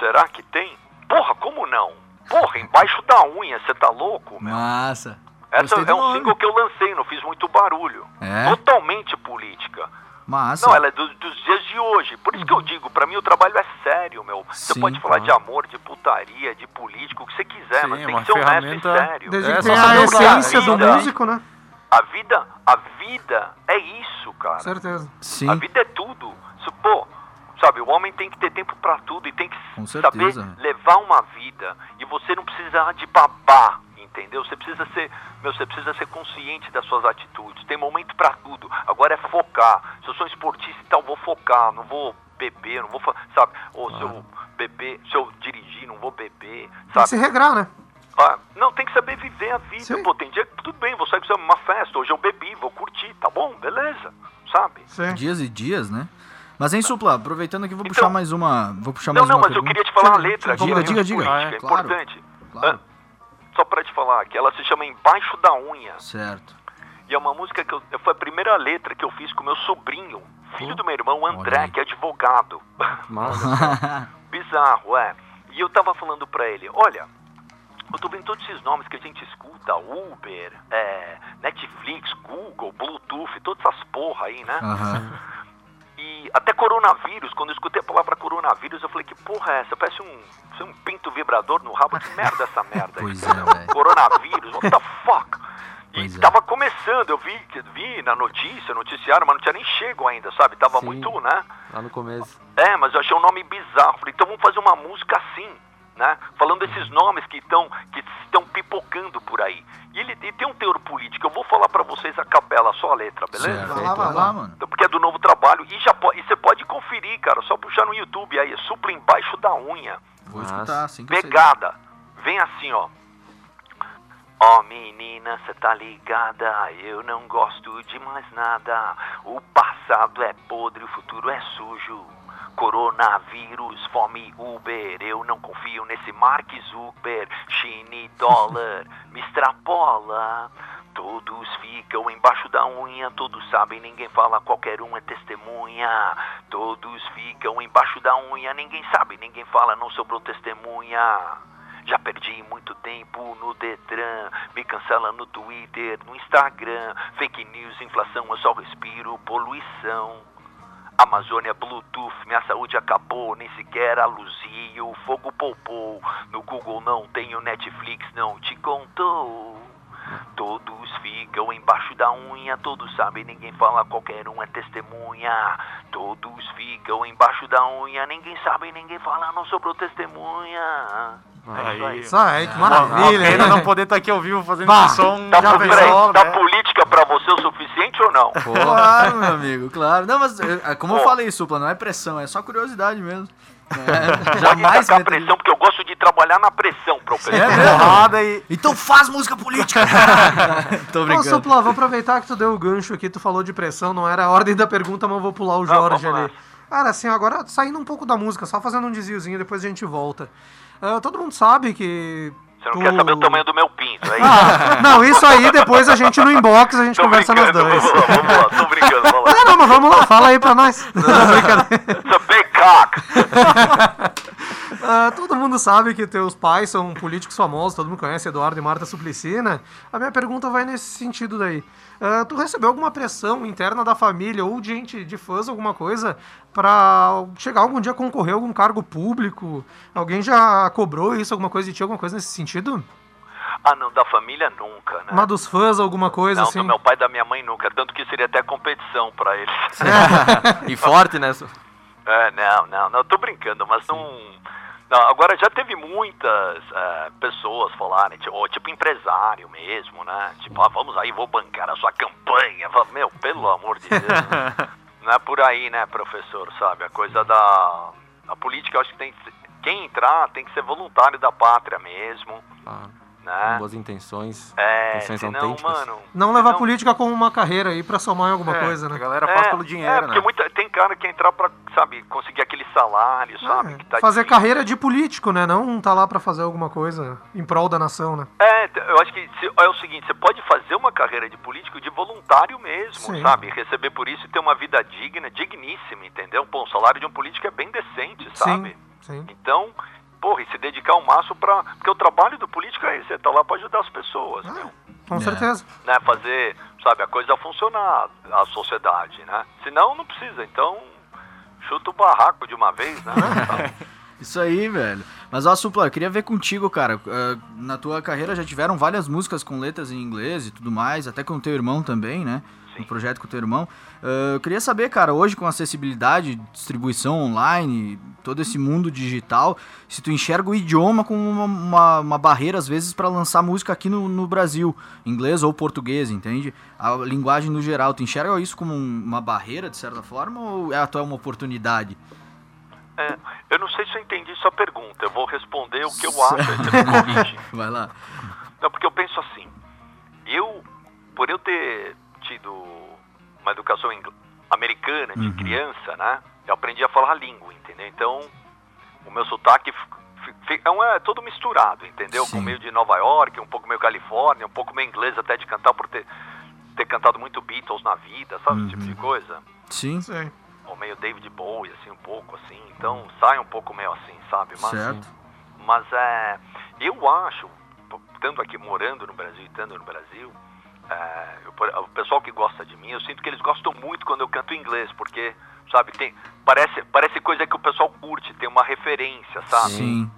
será que tem? Porra, como não? Porra, embaixo da unha, você tá louco, meu?
Massa.
Essa
Gostei
é um
nome.
single que eu lancei, não fiz muito barulho.
É?
Totalmente política.
Massa.
Não, ela é do- dos dias de hoje. Por isso que eu digo, pra mim o trabalho é sério, meu. Você
Sim,
pode falar
claro.
de amor, de putaria, de político, o que você quiser,
Sim,
mas tem que ser honesto
ferramenta-
e sério.
Desde
É,
que a essência do
Vida-
músico, né?
A vida, a vida é isso, cara.
Certeza.
Sim.
A vida é tudo. Se- Pô, sabe, o homem tem que ter tempo pra tudo e tem que saber levar uma vida. E você não precisa de babá, entendeu? Você precisa ser, meu, você precisa ser consciente das suas atitudes. Tem momento pra tudo. Agora é focar. Se eu sou esportista e tal, vou focar, não vou beber, não vou, sabe? Ou se eu beber, se eu dirigir, não vou beber,
Tem que
sabe?
se regrar, né?
Ah, não, tem que saber viver a vida.
Sim.
Pô, tem dia que tudo bem, vou sair pra uma festa, hoje eu bebi, vou curtir, tá bom? Beleza, sabe?
Sim.
Dias e dias, né? Mas, hein, Supla, aproveitando aqui, vou
Então-
puxar mais uma. Vou puxar
Não,
mais
não,
uma
mas eu
pergunta.
queria te falar uma letra.
Diga, diga, diga. Ah, claro,
importante.
claro.
Só pra te falar, que ela se chama Embaixo da Unha.
Certo.
E é uma música que eu, foi a primeira letra que eu fiz com meu sobrinho, filho do meu irmão André, que é advogado.
Massa.
Bizarro, é. E eu tava falando pra ele, olha, eu tô vendo todos esses nomes que a gente escuta, Uber, é, Netflix, Google, Bluetooth, todas essas porra aí, né?
Aham.
E até coronavírus, quando eu escutei a palavra coronavírus, eu falei, que porra é essa? Parece um, parece um pinto vibrador no rabo, que merda é essa merda aí?
É.
Coronavírus, what the fuck? E
Pois é.
tava começando, eu vi, vi na notícia, noticiário, mas não tinha nem chego ainda, sabe? Tava
Sim.
muito, né?
Lá no começo.
É, mas eu achei um nome bizarro. Falei, então vamos fazer uma música assim, né? Falando desses nomes que estão que estão pipocando por aí. E ele, e tem um teor político. Eu vou falar pra vocês a capela, só a letra, beleza?
Certo.
Vai lá, vai
Vai
lá.
mano.
Então, Porque é do novo trabalho. E já po- e você pode conferir, cara. Só puxar no YouTube aí. É supla embaixo da unha.
Vou
Massa.
escutar, assim que.
Pegada. Vem assim, ó. Ó menina, cê tá ligada, eu não gosto de mais nada. O passado é podre, o futuro é sujo. Coronavírus, fome, Uber, eu não confio nesse Mark Zuckerberg. Chine, dólar, me extrapola. Todos ficam embaixo da unha, todos sabem, ninguém fala, qualquer um é testemunha. Todos ficam embaixo da unha, ninguém sabe, ninguém fala, não sobrou testemunha. Já perdi muito tempo no Detran, me cancela no Twitter, no Instagram. Fake news, inflação, eu só respiro poluição. Amazônia Bluetooth, minha saúde acabou, nem sequer a luzia, o fogo poupou. No Google não tenho Netflix, não te contou. Todos ficam embaixo da unha, todos sabem, ninguém fala, qualquer um é testemunha. Todos ficam embaixo da unha, ninguém sabe, ninguém fala, não sobrou testemunha. É isso aí.
Isso aí, que
A
maravilha.
pena
hein?
não poder estar aqui ao vivo fazendo
Bah.
som.
Tá,
já pensou,
tá
né?
política pra você o suficiente ou não?
Claro, meu amigo, claro. Não, mas é, como eu falei, Supla, não é pressão, é só curiosidade mesmo. É, jamais meteria-
pressão, porque eu gosto de trabalhar na pressão, professor.
É mesmo?
Porrada e.
Então faz música política! Tô
Ô,
brincando.
Supla, vou aproveitar que tu deu o gancho aqui, tu falou de pressão, não era a ordem da pergunta, mas eu vou pular o Jorge
lá.
ali. Cara, assim, agora saindo um pouco da música, só fazendo um desviozinho, depois a gente volta. Ah, todo mundo sabe que.
Você não
tu-
quer saber o tamanho do meu pinto, é isso?
Ah, não, isso aí depois a gente no inbox a gente
Tô
conversa nas
brincando,
duas.
vamos lá, vamos lá, tô brincando. brincando, fala.
Ah, não, mas vamos lá, fala aí pra nós. Não, brincadeira.
It's a big cock.
Ah, todo mundo sabe que teus pais são políticos famosos, todo mundo conhece Eduardo e Marta Suplicy, né? A minha pergunta vai nesse sentido daí. Ah, tu recebeu alguma pressão interna da família ou de gente de fãs, alguma coisa, pra chegar algum dia a concorrer a algum cargo público? Alguém já cobrou isso, alguma coisa de ti, alguma coisa nesse sentido?
Ah, não, da família nunca, né?
Mas dos fãs, alguma coisa
Não,
assim?
do meu pai e da minha mãe nunca. Tanto que seria até competição pra eles.
e forte, né?
É, não, não, não, eu tô brincando, mas não. Não, agora já teve muitas é, pessoas falarem, tipo, ou, tipo empresário mesmo, né? Tipo, ah, vamos aí, vou bancar a sua campanha. Meu, pelo amor de Deus. não é por aí, né, professor, sabe? A coisa da. A política, eu acho que tem que ser- Quem entrar tem que ser voluntário da pátria mesmo,
Ah,
né?
boas intenções.
É,
intenções
senão,
autênticas.
mano.
Não levar a
senão-
política como uma carreira aí pra somar em alguma
É,
coisa,
A
né?
galera faz
É,
pelo
é,
dinheiro,
porque
né?
muita, tem cara que entrar pra, sabe, conseguir aquele salário, sabe?
É,
que tá
fazer
difícil.
carreira de político, né? Não tá lá pra fazer alguma coisa em prol da nação, né?
É, t- eu acho que se- é o seguinte, você pode fazer uma carreira de político de voluntário mesmo,
Sim.
sabe? Receber por isso e ter uma vida digna, digníssima, entendeu? Pô, o salário de um político é bem decente, sabe?
Sim, sim.
Então, porra, e se dedicar ao máximo pra... Porque o trabalho do político é esse, você tá lá pra ajudar as pessoas,
Ah,
meu.
Com
É.
certeza.
Né? Fazer, sabe, a coisa funcionar, a sociedade, né? Senão, não precisa. Então, chuta o barraco de uma vez, né?
Isso aí, velho. Mas, ó, Supla, eu queria ver contigo, cara. ah, na tua carreira já tiveram várias músicas com letras em inglês e tudo mais, até com o teu irmão também, né? Um projeto com o teu irmão. Ah, eu queria saber, cara, hoje com acessibilidade, distribuição online, todo esse mundo digital, se tu enxerga o idioma como uma, uma, uma barreira, às vezes, pra lançar música aqui no, no Brasil, inglês ou português, entende? A linguagem no geral, tu enxerga isso como um- uma barreira, de certa forma, ou é até uma oportunidade?
É, eu não sei se eu entendi sua pergunta. Eu vou responder o que eu acho. É.
Vai lá.
Não, porque eu penso assim. Eu, por eu ter tido uma educação ingl- americana de
Uhum.
criança, né? Eu aprendi a falar a língua, entendeu? Então, o meu sotaque f- f- fi- é, um- é todo misturado, entendeu?
Sim.
Com meio de Nova York, um pouco meio Califórnia, um pouco meio inglês até de cantar por ter, ter cantado muito Beatles na vida, sabe? Esse tipo
Uhum.
de coisa.
Sim,
Sim.
Ou meio David Bowie, assim, um pouco assim. Então, sai um pouco meio assim, sabe? Mas,
certo.
mas é, eu acho, estando aqui morando no Brasil e estando no Brasil, é, eu- o pessoal que gosta de mim, eu sinto que eles gostam muito quando eu canto inglês, porque, sabe, tem, parece, parece coisa que o pessoal curte, tem uma referência, sabe?
Sim.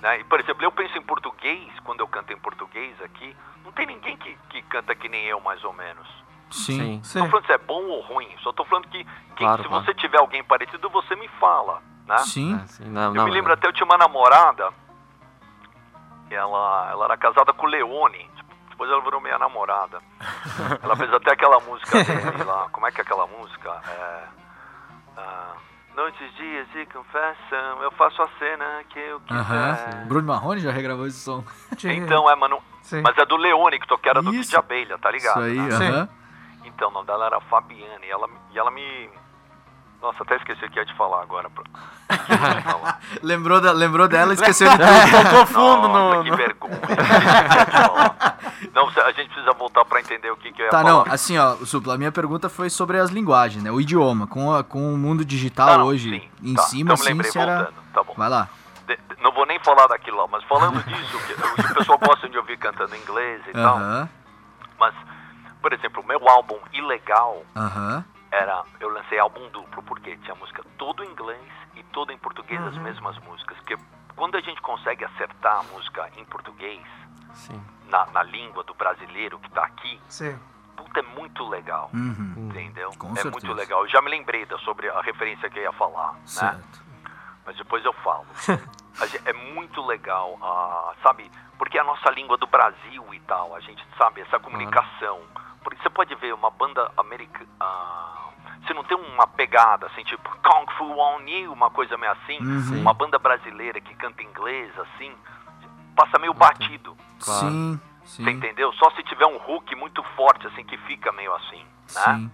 Né? E, por exemplo, eu penso em português, quando eu canto em português aqui, não tem ninguém que, que canta que nem eu, mais ou menos.
Sim.
Não
Sim.
tô falando se é bom ou ruim, só tô falando que, que
Claro,
se
claro.
você tiver alguém parecido, você me fala, né?
Sim.
É, sim, não,
Eu
não,
me lembro
é-
até, eu tinha uma namorada, ela, ela era casada com o Leone, depois ela virou minha namorada. ela fez até aquela música dele lá, como é que é aquela música? É, ah, Noites, dias e confessam, eu faço a cena que eu quiser.
Aham. Bruno Marrone já regravou esse som.
Então, é, mano,
Sim.
mas é do Leone, que toquei era do Kid Abelha, tá ligado?
Isso aí,
né? Então, o nome dela era Fabiane, e ela, e ela me... Nossa, até esqueci o que ia te falar agora. falar.
Lembrou, da, lembrou dela e esqueceu de tudo.
Tocou fundo
Nossa,
no.
que
no-
vergonha. Não, a gente precisa voltar pra entender o que, que eu ia
Tá,
falar.
não, assim, ó, Supla, a minha pergunta foi sobre as linguagens, né? O idioma, com, a- com o mundo digital
não,
hoje
sim,
em
tá,
cima,
então me
assim,
lembrei,
se era...
voltando, tá bom.
Vai lá.
De- de- não vou nem falar daquilo lá, mas falando disso, que, o pessoal gosta de ouvir cantando inglês e tal,
Aham,
mas, por exemplo, o meu álbum Ilegal
aham.
Era, eu lancei álbum duplo, porque tinha música todo em inglês e toda em português, as
Uhum.
mesmas músicas, porque quando a gente consegue acertar a música em português,
Sim.
na, na língua do brasileiro que tá aqui,
Sim.
puta, é muito legal.
Uhum.
Entendeu?
Com
é
certeza.
muito legal. Eu já me lembrei da, sobre a referência que eu ia falar, né?
Certo.
Mas depois eu falo. É muito legal, ah, sabe? Porque é a nossa língua do Brasil e tal. A gente sabe essa comunicação. Porque você pode ver uma banda americana. Você não tem uma pegada assim, tipo Kung Fu On You, uma coisa meio assim.
Uhum.
Uma banda brasileira que canta inglês, assim, passa meio batido.
Claro.
Sim,
Você
sim,
entendeu? Só se tiver um hook muito forte, assim, que fica meio assim, né?
sim.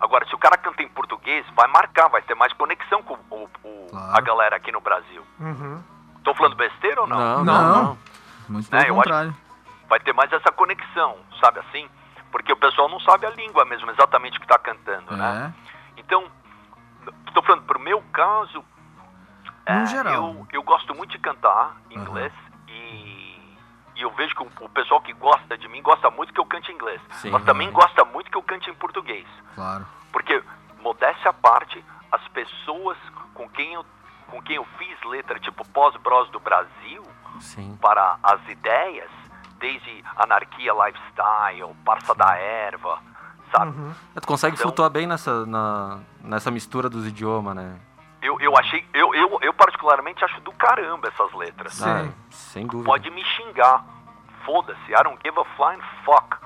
Agora, se o cara canta em português, vai marcar, vai ter mais conexão com o, o-
Claro.
a galera aqui no Brasil.
Uhum.
Tô falando besteira ou não?
Não,
Não.
não, não.
Muito
Né,
pelo
eu acho-
contrário.
Vai ter mais essa conexão, sabe assim? Porque o pessoal não sabe a língua mesmo, exatamente o que está cantando, né?
É.
Então, estou falando, pro meu caso, é,
geral.
Eu, eu gosto muito de cantar em inglês e, e eu vejo que o, o pessoal que gosta de mim gosta muito que eu cante em inglês.
Sim.
mas também gosta muito que eu cante em português.
Claro.
Porque, modéstia à parte, as pessoas com quem eu, com quem eu fiz letra, tipo pós-bros do Brasil,
Sim.
para as ideias, desde anarquia lifestyle, parça da erva, sabe?
Tu consegue
Então-
flutuar bem nessa, na, nessa mistura dos idiomas, né?
Eu, eu achei, eu, eu, eu particularmente acho do caramba essas letras.
Sim.
Ah, sem dúvida.
Pode me xingar, foda-se, I don't give a flying fuck.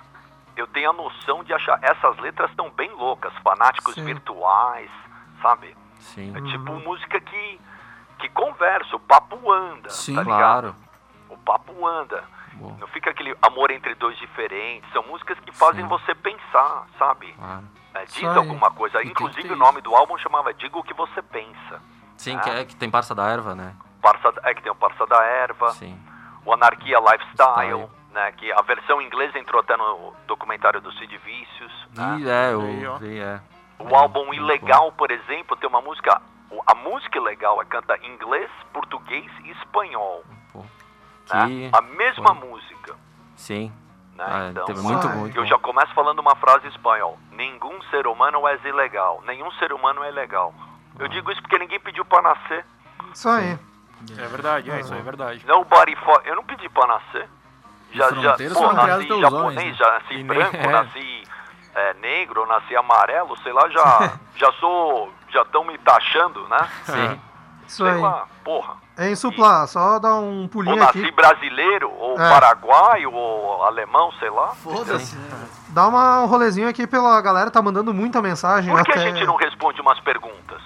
Eu tenho a noção de achar, essas letras estão bem loucas, fanáticos
Sim.
virtuais, sabe?
Sim.
É tipo música que, que conversa, o papo anda,
Sim,
tá ligado?
Claro.
O papo anda.
Bom,
Não fica aquele amor entre dois diferentes. São músicas que fazem
Sim.
você pensar, sabe?
claro.
É, diz
aí.
alguma coisa.
tem
Inclusive o nome do álbum chamava Diga o que você pensa.
Sim,
Ah.
que, é, que tem parça da erva, né?
Parça, é que tem o Parça da Erva,
Sim.
o Anarquia Lifestyle,
Style.
né? Que a versão inglesa entrou até no documentário do Sid Vicious. Né?
E é,
ó.
o vi, é.
O álbum Ilegal, por exemplo, tem uma música. A música Ilegal é canta inglês, português e espanhol.
Pô.
Né?
Que,
A mesma
foi.
música.
sim.
Né?
Ah,
então,
teve
ah,
muito,
eu
muito
Eu
bom.
já começo falando uma frase em espanhol. Nenhum ser humano é ilegal. Nenhum ser humano é legal. Eu digo isso porque ninguém pediu pra nascer.
Isso aí.
É verdade, é, isso aí é verdade.
Nobody for... Eu não pedi pra nascer. Já, já, pô, nasci japonês,
homens, né?
já nasci
E
branco,
é.
nasci é, negro, nasci amarelo, sei lá, já, já sou... Já estão me taxando, né?
Sim.
Isso
sei
aí.
lá, porra.
Hein, Supla, só dar um
Ou
pulinho
nasci
aqui.
brasileiro, ou
É.
paraguaio, ou alemão, sei lá.
Foda-se.
Dá uma, um rolezinho aqui pela galera, tá mandando muita mensagem.
Por que a
até-
gente não responde umas perguntas?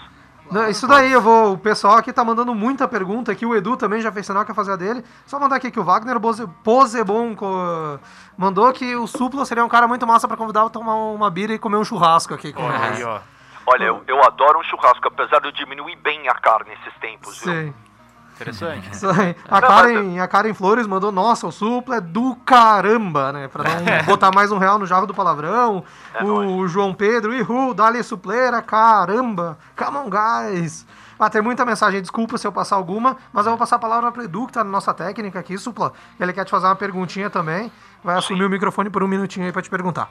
Não, isso daí, eu vou. O pessoal aqui tá mandando muita pergunta aqui. O Edu também já fez sinal que ia fazer a dele. Só mandar aqui que o Wagner Posebon mandou que o Supla seria um cara muito massa pra convidar pra tomar uma bira e comer um churrasco aqui com nós.
Aí, ó.
Olha, eu, eu adoro um churrasco, apesar de eu diminuir bem a carne nesses tempos, viu?
Sim.
Interessante.
Isso aí. A Karen, a Karen Flores mandou, nossa, o Supla é do caramba, né? Pra não botar mais um real no Java do Palavrão.
É
o João Pedro, Ihu, Dali Supleira, caramba. Come on, guys. Ah, tem muita mensagem, desculpa se eu passar alguma, mas eu vou passar a palavra pro Edu, que tá na nossa técnica aqui, Supla. Ele quer te fazer uma perguntinha também. Vai assumir o microfone por um minutinho aí pra te perguntar.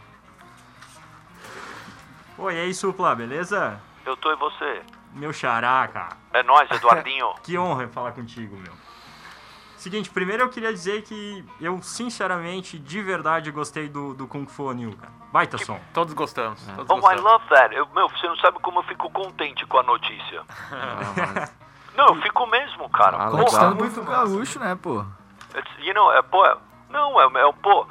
Oi, e aí, Supla, beleza?
Eu tô e você.
Meu xará, cara.
É nóis, Eduardinho.
Que honra falar contigo, meu. Seguinte, primeiro eu queria dizer que eu, sinceramente, de verdade, gostei do, do Kung Fu New, cara. Baita som.
Todos gostamos. Todos
oh, I
gostamos.
love that. Eu, meu, você não sabe como eu fico contente com a notícia. Não, eu fico mesmo, cara.
Ah,
Porra,
legal.
Conquistando muito gaúcho, né, pô?
It's- you know, é, pô, é- não, é, é, pô,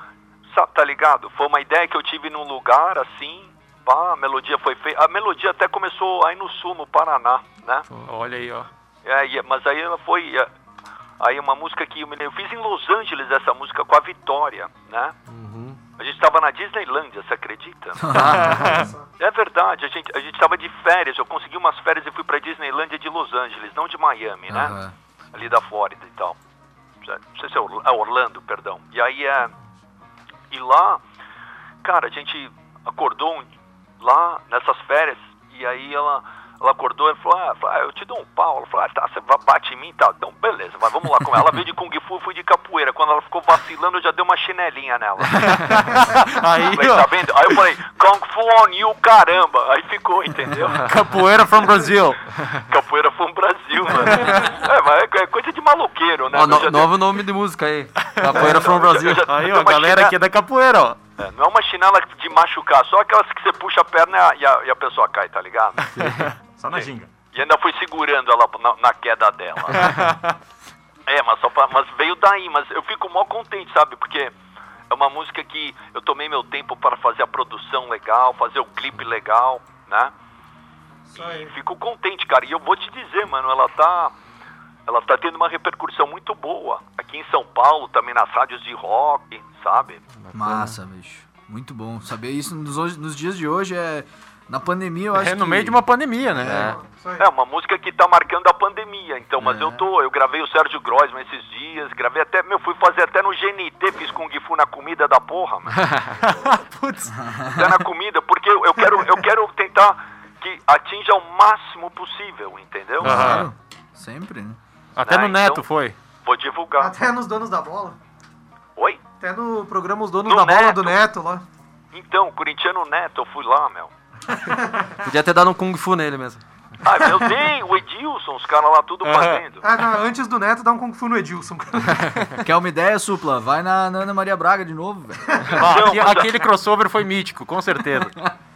tá ligado? Foi uma ideia que eu tive num lugar assim, pá, a melodia foi feita. A melodia até começou aí no sul, no Paraná, né?
Olha aí, ó.
É, mas aí ela foi. é, aí uma música que eu, me eu fiz em Los Angeles essa música com a Vitória, né? A gente tava na Disneylândia, você acredita? é verdade, a gente, a gente tava de férias, eu consegui umas férias e fui pra Disneylândia de Los Angeles, não de Miami, né?
Aham.
ali da Flórida e tal. Não sei se é é Orlando, perdão. E aí é. E lá, cara, a gente acordou um- lá nessas férias, e aí ela, ela acordou e falou, ah, falou, ah, eu te dou um pau. Ela falou, ah, tá, você vai bate em mim, tá. Então, beleza, mas vamos lá com ela. Ela veio de Kung Fu, fui de capoeira. Quando ela ficou vacilando, eu já dei uma chinelinha nela.
Aí,
Falei,
ó.
tá vendo? Aí eu falei, Kung Fu on you, caramba. Aí ficou, entendeu?
Capoeira from Brasil.
Capoeira foi um Brasil, mano. É, mas é- é coisa de maloqueiro, né?
Ó, no- novo nome de música aí. Capoeira from
eu
Brasil.
já-
Aí, ó,
uma
galera
china-
aqui é da capoeira, ó.
É, não é uma chinela de machucar, só aquelas que você puxa a perna e a, e a- pessoa cai, tá ligado?
Só na ginga.
E ainda fui segurando ela na, na queda dela. é, mas, só pra- mas veio daí, mas eu fico mó contente, sabe? Porque é uma música que eu tomei meu tempo para fazer a produção legal, fazer o clipe legal, né? E fico contente, cara. E eu vou te dizer, mano, ela tá. Ela tá tendo uma repercussão muito boa. Aqui em São Paulo, também nas rádios de rock, sabe?
Massa, bicho. Muito bom. Saber isso nos, hoje- nos dias de hoje é, Na pandemia, eu acho
É no
que...
meio de uma pandemia, né?
Aí.
É uma música que tá marcando a pandemia, então, mas
É.
eu tô, eu gravei o Sérgio Grossman esses dias, gravei até, meu, fui fazer até no GNT, fiz Kung Fu na comida da porra, mano.
Putz.
até na comida, porque eu, eu quero, eu quero tentar que atinja o máximo possível, entendeu?
Aham.
Claro, sempre, né?
Até
Né,
no Neto
então-
foi.
Vou divulgar.
Até nos donos da bola.
Oi?
Até no programa Os Donos
No
da Bola
Neto.
do Neto lá.
Então, corintiano Neto, eu fui lá, meu.
Podia ter dado um Kung Fu nele mesmo.
Ah, meu Deus, o Edilson, os caras lá tudo fazendo.
Ah, não, antes do Neto, dá um Kung Fu no Edilson.
Quer uma ideia, Supla? Vai na, na Ana Maria Braga de novo, velho.
Ah, aquele crossover foi mítico, com certeza.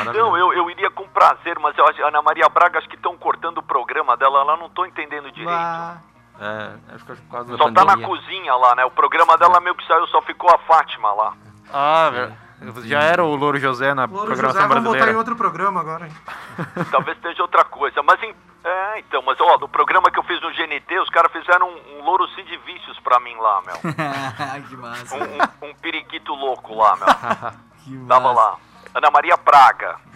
Então, eu, eu iria com prazer, mas eu acho, a Ana Maria Braga, acho que estão cortando o programa dela, ela não tô entendendo direito.
Ah,
É, acho que é por causa da
Só tá na
pandemia.
cozinha lá, né? O programa dela meio que saiu, só ficou a Fátima lá.
Ah, velho. Já era o Louro José na
Louro
programação
José, vamos botar em
brasileira.
outro programa agora. hein?
Talvez esteja outra coisa. Mas em, é, então, mas ó, no programa que eu fiz no GNT, os caras fizeram um, um louro Cid Vícios pra mim lá, meu.
que massa.
Um, um- um periquito louco lá, meu.
Que massa.
Tava lá. Ana Maria Praga.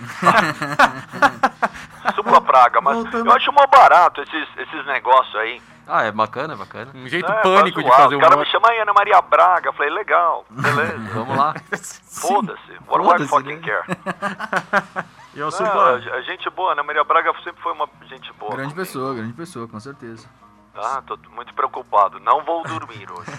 Supla Praga, mas
Voltando-
eu acho mó barato esses, esses negócios aí.
Ah, é bacana, é bacana.
Um jeito
É,
pânico
pra
de fazer
O
um
cara me chama aí Ana Maria Braga. Eu falei, legal, beleza.
Vamos lá.
Foda-se. What do I fucking
né?
care?
E eu
Não,
Supla,
a, a gente boa, Ana Maria Braga sempre foi uma gente boa.
Grande
comigo.
pessoa, grande pessoa, com certeza.
Ah, tô muito preocupado. Não vou dormir hoje.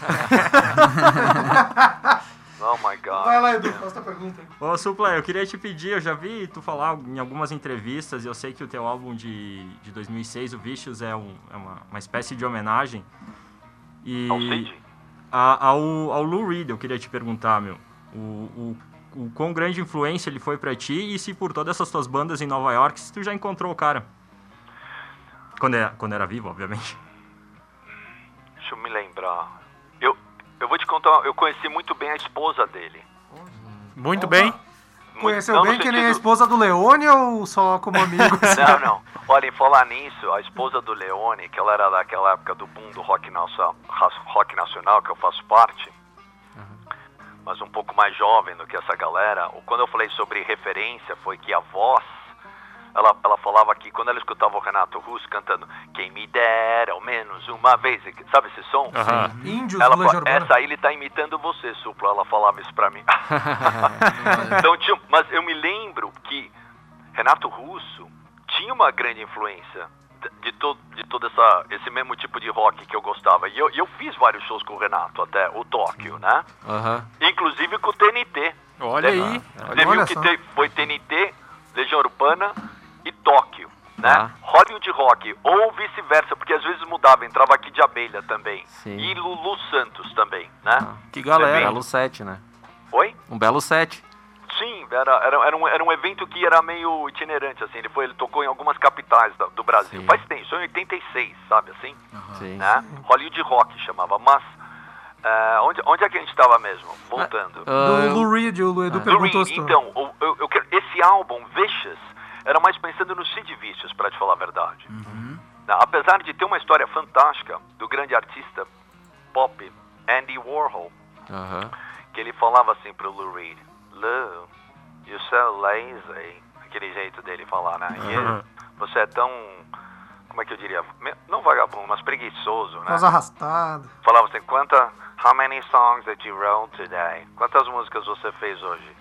Oh my
Vai
god.
lá, Edu, faça a pergunta.
Ô, Supla, eu queria te pedir, eu já vi tu falar em algumas entrevistas, e eu sei que o teu álbum de, de 2006, o Vicious, é, um- é uma, uma espécie de homenagem. E
Ao Cid?
a- ao, ao Lou Reed, eu queria te perguntar, meu, o, o, o quão grande influência ele foi pra ti, e se por todas essas tuas bandas em Nova York, se tu já encontrou o cara. Quando era, quando era vivo, obviamente.
Deixa eu me lembrar. Eu, vou te contar, eu conheci muito bem a esposa dele.
Muito bem.
Muito-
Conheceu
não
bem que nem a esposa do Leone ou só como amigo?
Não, não. Olha, em falar nisso, a esposa do Leone, que ela era daquela época do boom do rock, nacio- ra- rock nacional, que eu faço parte, mas um pouco mais jovem do que essa galera, o- quando eu falei sobre referência, foi que a voz, ela, ela falava que quando ela escutava o Renato Russo cantando Quem me dera ao menos uma vez, sabe esse som?
Aham.
Índios
Ela
do Legião
fa-
Urbana.
essa aí ele tá imitando você, Supla. Ela falava isso pra mim. então, tinha, mas eu me lembro que Renato Russo tinha uma grande influência de, de, to, de todo essa, esse mesmo tipo de rock que eu gostava. E eu, eu fiz vários shows com o Renato, até o Tóquio, né?
Aham.
Inclusive com o TNT.
Olha aí.
Você
Olha
viu que te- foi TNT, Legião Urbana e Tóquio, né?
Tá.
Hollywood Rock, ou vice-versa, porque às vezes mudava, entrava aqui de abelha também.
Sim.
E Lulu Santos também, né?
Que galera.
Belo set, né?
Oi?
Um belo set.
Sim, era, era, era, um, era um evento que era meio itinerante, assim. Ele, foi, ele tocou em algumas capitais da- do Brasil.
Sim.
Faz tempo, isso em 86, sabe assim?
Sim.
Né? Hollywood Rock chamava. Mas, é, onde, onde é que a gente estava mesmo? Voltando.
Ah,
Do Lou Reed, o Edu
Do
perguntou
Reed, então, o- eu, eu quero, esse álbum, Vicious, era mais pensando no Sid Vicious, pra te falar a verdade.
Uhum.
Apesar de ter uma história fantástica do grande artista pop Andy Warhol,
Aham.
que ele falava assim pro Lou Reed, Lou, you're so lazy, aquele jeito dele falar, né? E ele, você é tão, como é que eu diria, não vagabundo, mas preguiçoso, né?
Voz arrastada.
Falava assim, quanta, how many songs that you wrote today? Quantas músicas você fez hoje?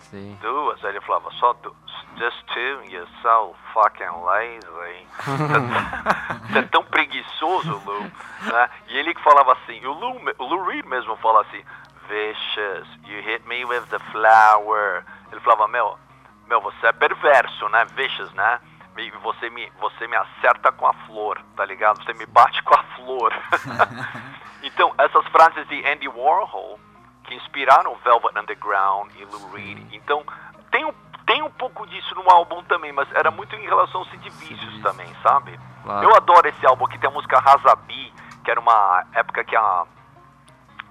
Sim.
Duas. Ele falava, só du just two, you're so fucking lazy. Você é tão preguiçoso, Lou. Né? E ele que falava assim, o Lou, o Lou Reed mesmo fala assim, vicious, you hit me with the flower. Ele falava, meu, meu, você é perverso, né? Vicious, né? Você me, você me acerta com a flor, tá ligado? Você me bate com a flor. então, essas frases de Andy Warhol, que inspiraram Velvet Underground e Lou Reed. Então, tem um, tem um pouco disso no álbum também, mas era muito em relação ao Sid também, sabe?
Claro.
Eu adoro esse álbum que tem a música Razabi, que era uma época que a,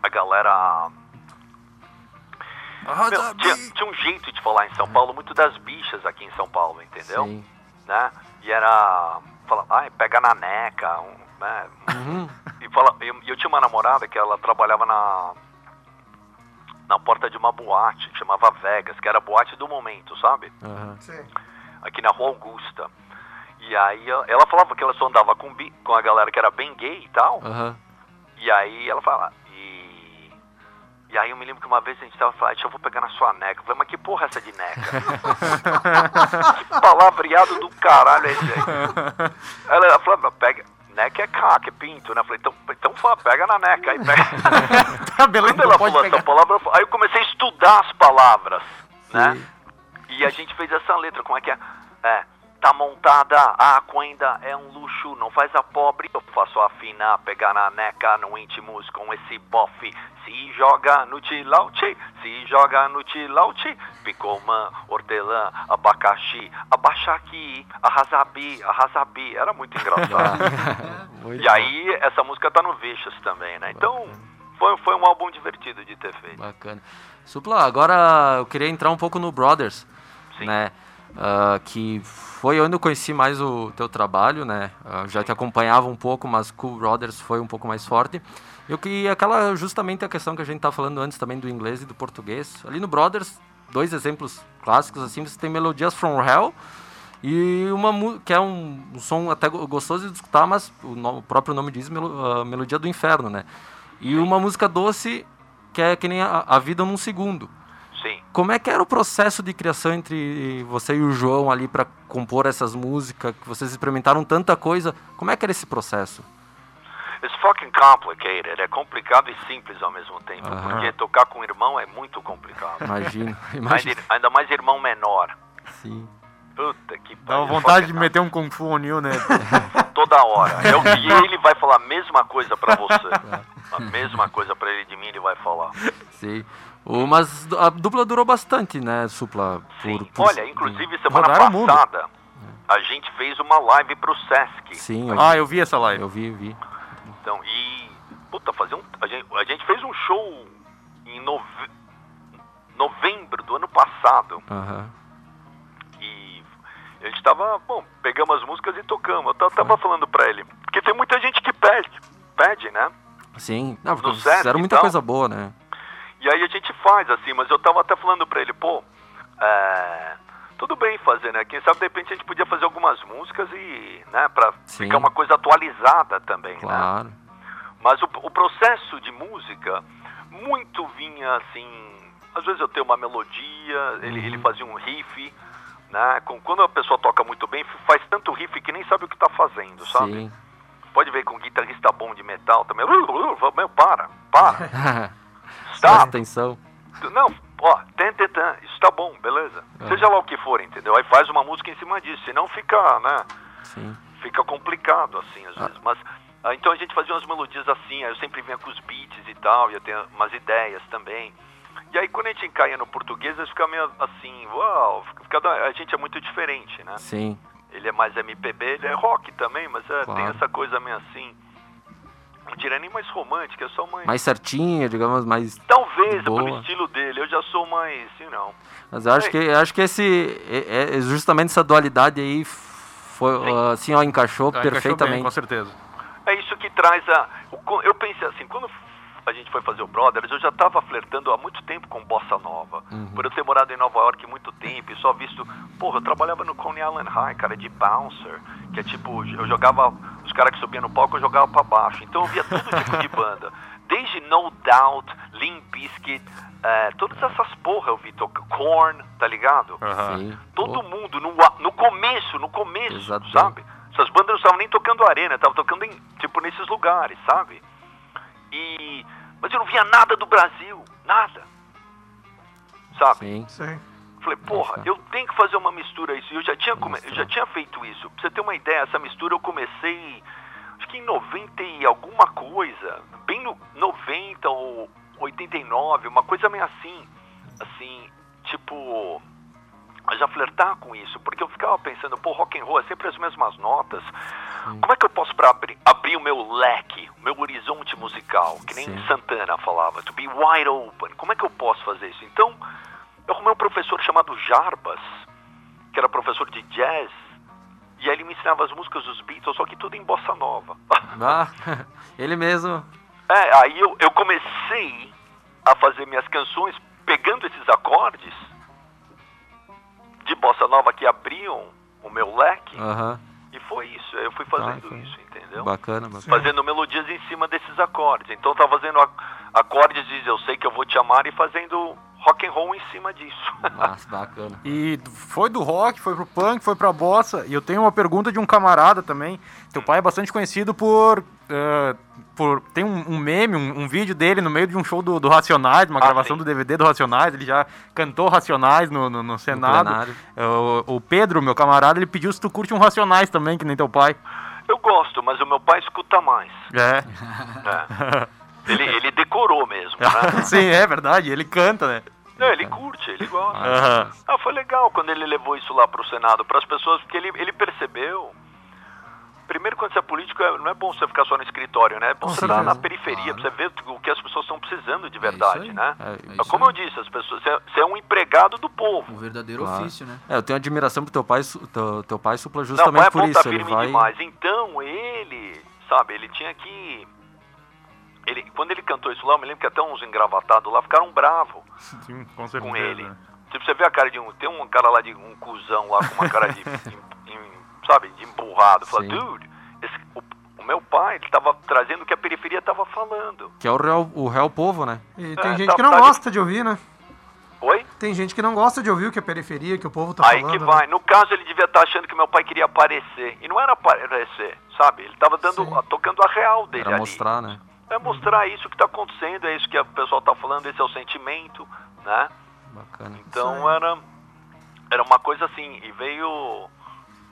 a galera... Meu, tinha, tinha um jeito de falar em São Paulo, muito das bichas aqui em São Paulo, entendeu?
Sim.
né? E era. Fala, ai, pega na neca. Um, né?
Uhum.
E fala, eu, eu tinha uma namorada que ela trabalhava na. Na porta de uma boate que chamava Vegas, que era a boate do momento, sabe?
Aham.
Sim.
Aqui na Rua Augusta. E aí ela- falava que ela só andava com, bi- com a galera que era bem gay e tal.
Aham.
E aí ela fala, e. E aí eu me lembro que uma vez a gente tava falando, deixa eu vou pegar na sua neca. Eu falei, mas que porra é essa de neca? que palavreado do caralho é esse aí? Ela, ela falou, pega. Neca é caca, é pinto, né? Eu falei, então, então fala, pega na neca. Aí pega.
Tá, beleza,
Quando ela falou essa palavra, aí eu comecei a estudar as palavras, né? E a gente fez essa letra, como é que é? É, tá montada, a ainda é um luxo, não faz a pobre. Eu faço afinar, pegar na neca, no íntimos com esse bofe. Se joga no tilaute, se joga no tilaute. Picomã, hortelã, abacaxi, abaixaqui, arrasabi, arrasabi. Era muito engraçado.
Muito
e aí, essa música tá no Vicious também, né? Então, foi, foi um álbum divertido de ter feito.
Bacana. Supla, agora eu queria entrar um pouco no Brothers,
Sim.
né? Ah, que foi onde eu conheci mais o teu trabalho, né? Ah, já te acompanhava um pouco, mas Cool Brothers foi um pouco mais forte. Eu que aquela justamente a questão que a gente tá falando antes também do inglês e do português. Ali no Brothers, dois exemplos clássicos assim, você tem Melodias from Hell e uma que é um, um som até go- gostoso de escutar, mas o, o próprio nome diz ah, Melodia do Inferno, né? E uma música doce que é que nem a, a vida num segundo.
Sim.
Como é que era o processo de criação entre você e o João ali para compor essas músicas? Que vocês experimentaram tanta coisa. Como é que era esse processo?
It's fucking complicated. É complicado e simples ao mesmo tempo.
Aham.
Porque tocar com irmão é muito complicado.
Imagino,
ainda,
imagino.
ainda mais irmão menor.
Sim.
Puta que
Dá uma
pariu,
vontade de meter um Kung Fu Onil, né?
Toda hora. Eu, e ele vai falar a mesma coisa pra você. A mesma coisa pra ele de mim, ele vai falar.
Sim. Mas a dupla durou bastante, né, Supla?
Sim.
Por, por-
Olha, inclusive semana
Rodaram
passada, a gente fez uma live pro Sesc.
Sim, eu,
Ah, eu vi essa live.
eu vi, eu vi.
Então, e. Puta, fazer um. A gente, a gente fez um show em nove- novembro do ano passado.
Aham.
E a gente tava, bom, pegamos as músicas e tocamos. Eu ta- tava falando pra ele. Porque tem muita gente que pede, pede, né?
Sim. Não, porque fizeram muita
tal.
coisa boa, né?
E aí a gente faz assim, mas eu tava até falando pra ele, pô, é, tudo bem fazer, né? Quem sabe de repente a gente podia fazer algumas músicas e, né, pra
Sim.
ficar uma coisa atualizada também, né?
Claro.
Mas o, o processo de música muito vinha assim. Às vezes eu tenho uma melodia, ele, ele fazia um riff, né? Com, quando a pessoa toca muito bem, faz tanto riff que nem sabe o que tá fazendo, sabe?
Sim.
Pode ver com um guitarrista bom de metal também. Meu, para, para.
Presta
Stop.
atenção.
Não, ó, tem, tem, tem. Isso tá bom, beleza.
É.
Seja lá o que for, entendeu? Aí faz uma música em cima disso, senão fica, né?
Sim.
fica complicado, assim, às
Ah.
vezes. Mas, ah, então a gente fazia umas melodias assim, aí eu sempre vinha com os beats e tal, e eu tenho umas ideias também. E aí quando a gente encaia no português, aí fica meio assim, uau, fica, a gente é muito diferente, né?
Sim.
Ele é mais MPB, ele é rock também, mas é, tem
Claro.
essa coisa meio assim, não diria nem mais romântica, é só mais...
Mais certinho, digamos, mais.
Talvez,
Boa.
pelo estilo dele, eu já sou mais, assim, não.
Mas eu acho
Ei.
que, eu acho que esse. É, é justamente essa dualidade aí foi,
Sim.
assim, ó, encaixou
Ah, encaixou
perfeitamente.
bem, com certeza.
É isso que traz a. Eu pensei assim, quando a gente foi fazer o Brothers, eu já estava flertando há muito tempo com bossa nova.
Uhum.
Por eu ter morado em Nova York muito tempo e só visto. Porra, eu trabalhava no Coney Island High, cara, de bouncer. Que é tipo, eu jogava. Os caras que subiam no palco eu jogava pra baixo. Então eu via todo tipo de banda. Desde No Doubt, Limp Bizkit, eh, todas essas porra eu vi. toca- Korn, tá ligado?
Sim.
Todo
Pô,
mundo, no, no começo, no começo,
Exato.
sabe? Essas bandas não estavam nem tocando arena, estavam tocando em, tipo, nesses lugares, sabe? E... Mas eu não via nada do Brasil, nada. Sabe?
Sim.
Sim.
Falei, porra, eu tenho que fazer uma mistura isso. E eu já tinha, come- eu já tinha feito isso. Pra você ter uma ideia, essa mistura eu comecei, acho que em 90 e alguma coisa. Bem no 90 ou 89, uma coisa meio assim. Assim, tipo, já flertar com isso. Porque eu ficava pensando, pô, rock and roll é sempre as mesmas notas. Como é que eu posso pra abrir, abrir o meu leque, o meu horizonte musical? Que nem
Sim.
Santana falava, to be wide open. Como é que eu posso fazer isso? Então, eu arrumei um professor chamado Jarbas, que era professor de jazz, e aí ele me ensinava as músicas dos Beatles, só que tudo em bossa nova.
Ah, ele mesmo.
É, aí eu, eu comecei a fazer minhas canções pegando esses acordes de bossa nova que abriam o meu leque.
Aham.
E foi isso, eu fui fazendo
Ah, foi.
isso, entendeu?
Bacana, bacana.
Fazendo melodias em cima desses acordes. Então eu tava fazendo acordes de Eu Sei Que Eu Vou Te Amar e fazendo rock and roll em cima disso.
Nossa, bacana.
E foi do rock, foi pro punk, foi pra bossa. E eu tenho uma pergunta de um camarada também. Teu pai é bastante conhecido por. eh, por tem um, um meme, um, um vídeo dele no meio de um show do, do Racionais, uma
Ah,
gravação
sim.
do DVD do Racionais. Ele já cantou Racionais no, no, no Senado.
plenário.
Eh, O, o Pedro, meu camarada, ele pediu se tu curte um Racionais também, que nem teu pai.
Eu gosto, mas o meu pai escuta mais.
É.
né? Ele, ele decorou mesmo, né?
Sim, é verdade, ele canta, né?
Não, ele curte, ele gosta.
Aham.
Ah, foi legal quando ele levou isso lá pro Senado, para as pessoas, porque ele, ele percebeu. Primeiro, quando você é político, é- não é bom você ficar só no escritório, né? É bom
Com
você estar na
certeza.
periferia,
Claro.
pra você ver o que as pessoas estão precisando de
É
verdade,
isso aí.
né?
É,
É
É
isso
como eu disse, as pessoas, você é- é um empregado do povo.
O verdadeiro
Claro.
ofício, né?
É, eu tenho admiração pro teu pai, teu, teu pai supla
Não,
justamente
vai
por
ponta
isso. Ele
firme
vai.
demais. Então, ele, sabe, ele tinha que... Ele, quando ele cantou isso lá, eu me lembro que até uns engravatados lá ficaram bravos.
Sim, com certeza.
com ele. Tipo, você vê a cara de um. Tem um cara lá de um cuzão lá com uma cara de. em- sabe, de emburrado. Fala,
Sim.
dude, esse- o, o meu pai, ele tava trazendo o que a periferia tava falando.
Que é o real, o real povo, né?
E tem
É,
gente
tá-
que não
tá de-
gosta de ouvir, né?
Oi?
Tem gente que não gosta de ouvir o que a periferia, que o povo tá
Aí
falando.
que
né?
vai. No caso, ele devia estar achando que meu pai queria aparecer. E não era aparecer, sabe? Ele tava dando,
Sim.
tocando a real dele
Pra
ali.
mostrar, né?
É mostrar isso que tá acontecendo, é isso que o pessoal tá falando, esse é o sentimento, né?
Bacana.
Então era, era uma coisa assim, e veio.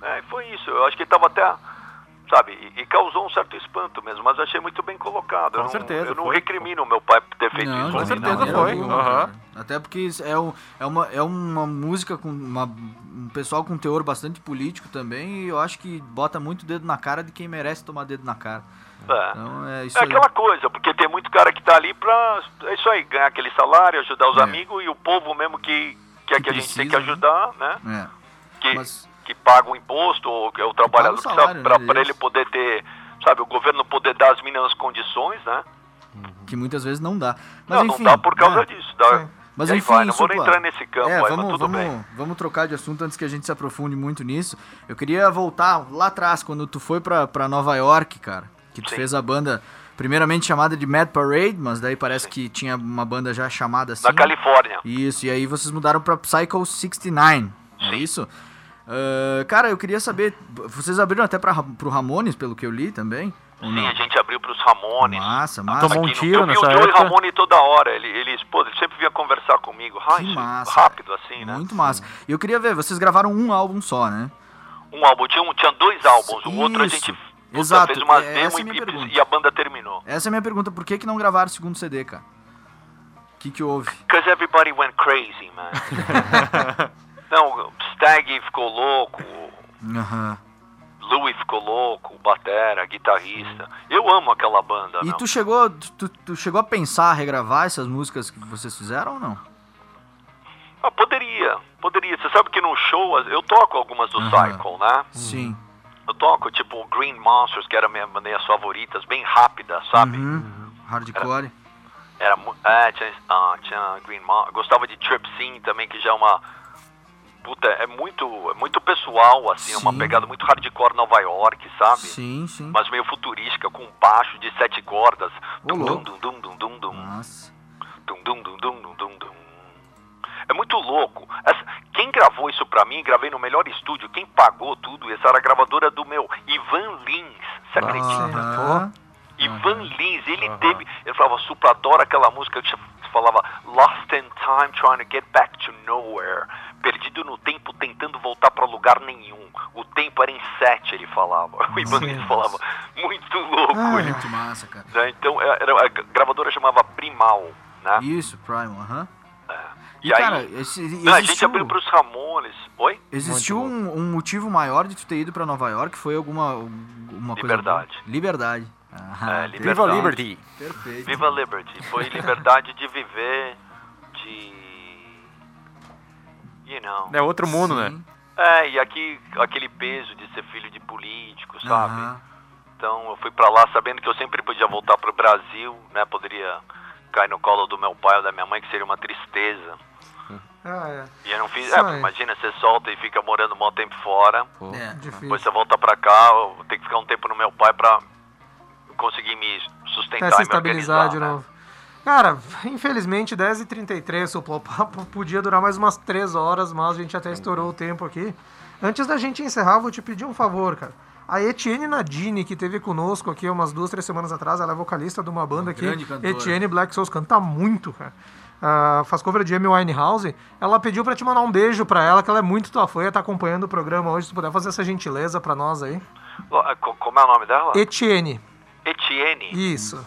É, foi isso. Eu acho que ele tava até. Sabe, e, e causou um certo espanto mesmo, mas eu achei muito bem colocado.
Com
eu não,
certeza,
Eu não
foi.
recrimino o meu pai por ter feito isso.
com certeza
não.
foi.
cara. Até porque é, um- é, uma, é uma música com uma, um pessoal com teor bastante político também, e eu acho que bota muito dedo na cara de quem merece tomar dedo na cara.
É.
Então é isso
É
aí.
aquela coisa, porque tem muito cara que tá ali pra. É isso aí, ganhar aquele salário, ajudar os
É.
amigos e o povo mesmo que, que é
Que
que a gente tem que
precisa, né?
ajudar, né?
É.
Que,
Mas-
que paga o imposto, ou que é o trabalhador,
né,
pra
deles.
ele poder ter. Sabe, o governo poder dar as mínimas condições, né?
Que muitas vezes não dá. Mas
não,
enfim,
não dá por causa
é.
disso. Dá,
Sim.
Mas enfim,
vai, não vou entrar nesse campo
é,
aí,
vamos,
mas tudo
vamos,
bem.
vamos trocar de assunto antes que a gente se aprofunde muito nisso. Eu queria voltar lá atrás, quando tu foi pra, pra Nova York, cara. Que tu
Sim.
fez a banda, primeiramente chamada de Mad Parade, mas daí parece que tinha uma banda já chamada assim.
Na Califórnia.
Isso, e aí vocês mudaram pra Psycho 69, é isso? Ah, cara, eu queria saber, vocês abriram até pra, pro Ramones, pelo que eu li também?
Sim,
não?
a gente abriu pros Ramones.
Massa, massa.
Tomou um
Aqui no-
tiro
eu vi
nessa
o Joey
época.
Ramone toda hora. Ele, ele, pô, ele sempre vinha conversar comigo.
Que
isso,
massa.
rápido assim, né?
Muito massa. E eu queria ver, vocês gravaram um álbum só, né?
Um álbum, tinha, um, tinha dois álbuns. O outro a
Isso.
gente puta,
Exato,
fez umas
é-
demos
é
e,
pergunta.
e a banda terminou.
Essa é a minha pergunta, por que que não gravaram o segundo CD, cara? O que que houve?
Because everybody went crazy, man. Não, Stag ficou louco,
Aham.
Louis ficou louco, Batera, guitarrista. Eu amo aquela banda,
E tu chegou, tu, tu chegou a pensar, a regravar essas músicas que vocês fizeram ou não?
Ah, poderia, poderia. Você sabe que no show eu toco algumas do
Aham.
Cycle, né?
Sim.
Eu toco tipo Green Monsters, que era minha, minhas favoritas, bem rápida, sabe?
Uhum. Hardcore.
Era mu- é, tinha, ah, tinha Green Monsters. Gostava de Trip Scene também, que já é uma puta, é muito, é muito pessoal assim, é uma
Sim.
pegada muito hardcore Nova York, sabe?
Sim, sim.
Mas meio futurística com baixo de sete cordas. Dum, dum, dum, dum, dum, dum, dum.
Nossa.
Dum, dum, dum, dum, dum, dum, dum. É muito louco. Essa- quem gravou isso pra mim, gravei no melhor estúdio, quem pagou tudo, essa era a gravadora do meu Ivan Lins. Você acredita?
Aham.
Ivan Lins, ele teve. Ele falava, Supla, adoro aquela música que falava Lost in Time, trying to get back to nowhere. Perdido no tempo, tentando voltar pra lugar nenhum. O tempo era em sete, ele falava. O Ivan Lins falava, muito louco.
Ah,
ele-
Muito massa, cara.
né? Então, era, a gravadora chamava Primal, né?
Isso, Primal, aham.
E,
E,
aí,
cara, esse,
não, a gente
existiu,
abriu pros Ramones. Oi?
existiu um, um motivo maior de tu ter ido pra Nova York? Foi alguma, alguma coisa...
Liberdade.
boa? Liberdade. Ah,
É,
Viva
Liberdade.
Liberty!
Perfeito.
Viva Liberty. Foi liberdade de viver, de. You know.
É outro mundo, né?
Sim.
É, e aqui, aquele peso de ser filho de político, sabe?
Aham.
Então eu fui pra lá sabendo que eu sempre podia voltar pro Brasil, né? Poderia cair no colo do meu pai ou da minha mãe, que seria uma tristeza.
Ah, é.
E eu não fiz. É, imagina, você solta e fica morando um bom tempo fora.
É.
Difícil.
Depois você volta pra cá, eu tenho que ficar um tempo no meu pai pra conseguir me sustentar
Até se
e me
estabilizar
organizar,
de
né?
Cara, infelizmente 10h33, o papo podia durar mais umas 3 horas, mas a gente até estourou o tempo aqui. Antes da gente encerrar, vou te pedir um favor, cara. A Etienne Nadine, que teve conosco aqui umas duas, três semanas atrás, ela é vocalista de uma banda aqui.
grande cantora.
Etienne Black Souls canta muito, cara. Ah, faz cover de Amy Winehouse. Ela pediu pra te mandar um beijo pra ela, que ela é muito tua fã e tá acompanhando o programa hoje. Se tu puder fazer essa gentileza pra nós aí.
Como é o nome dela?
Etienne,
Etienne.
isso.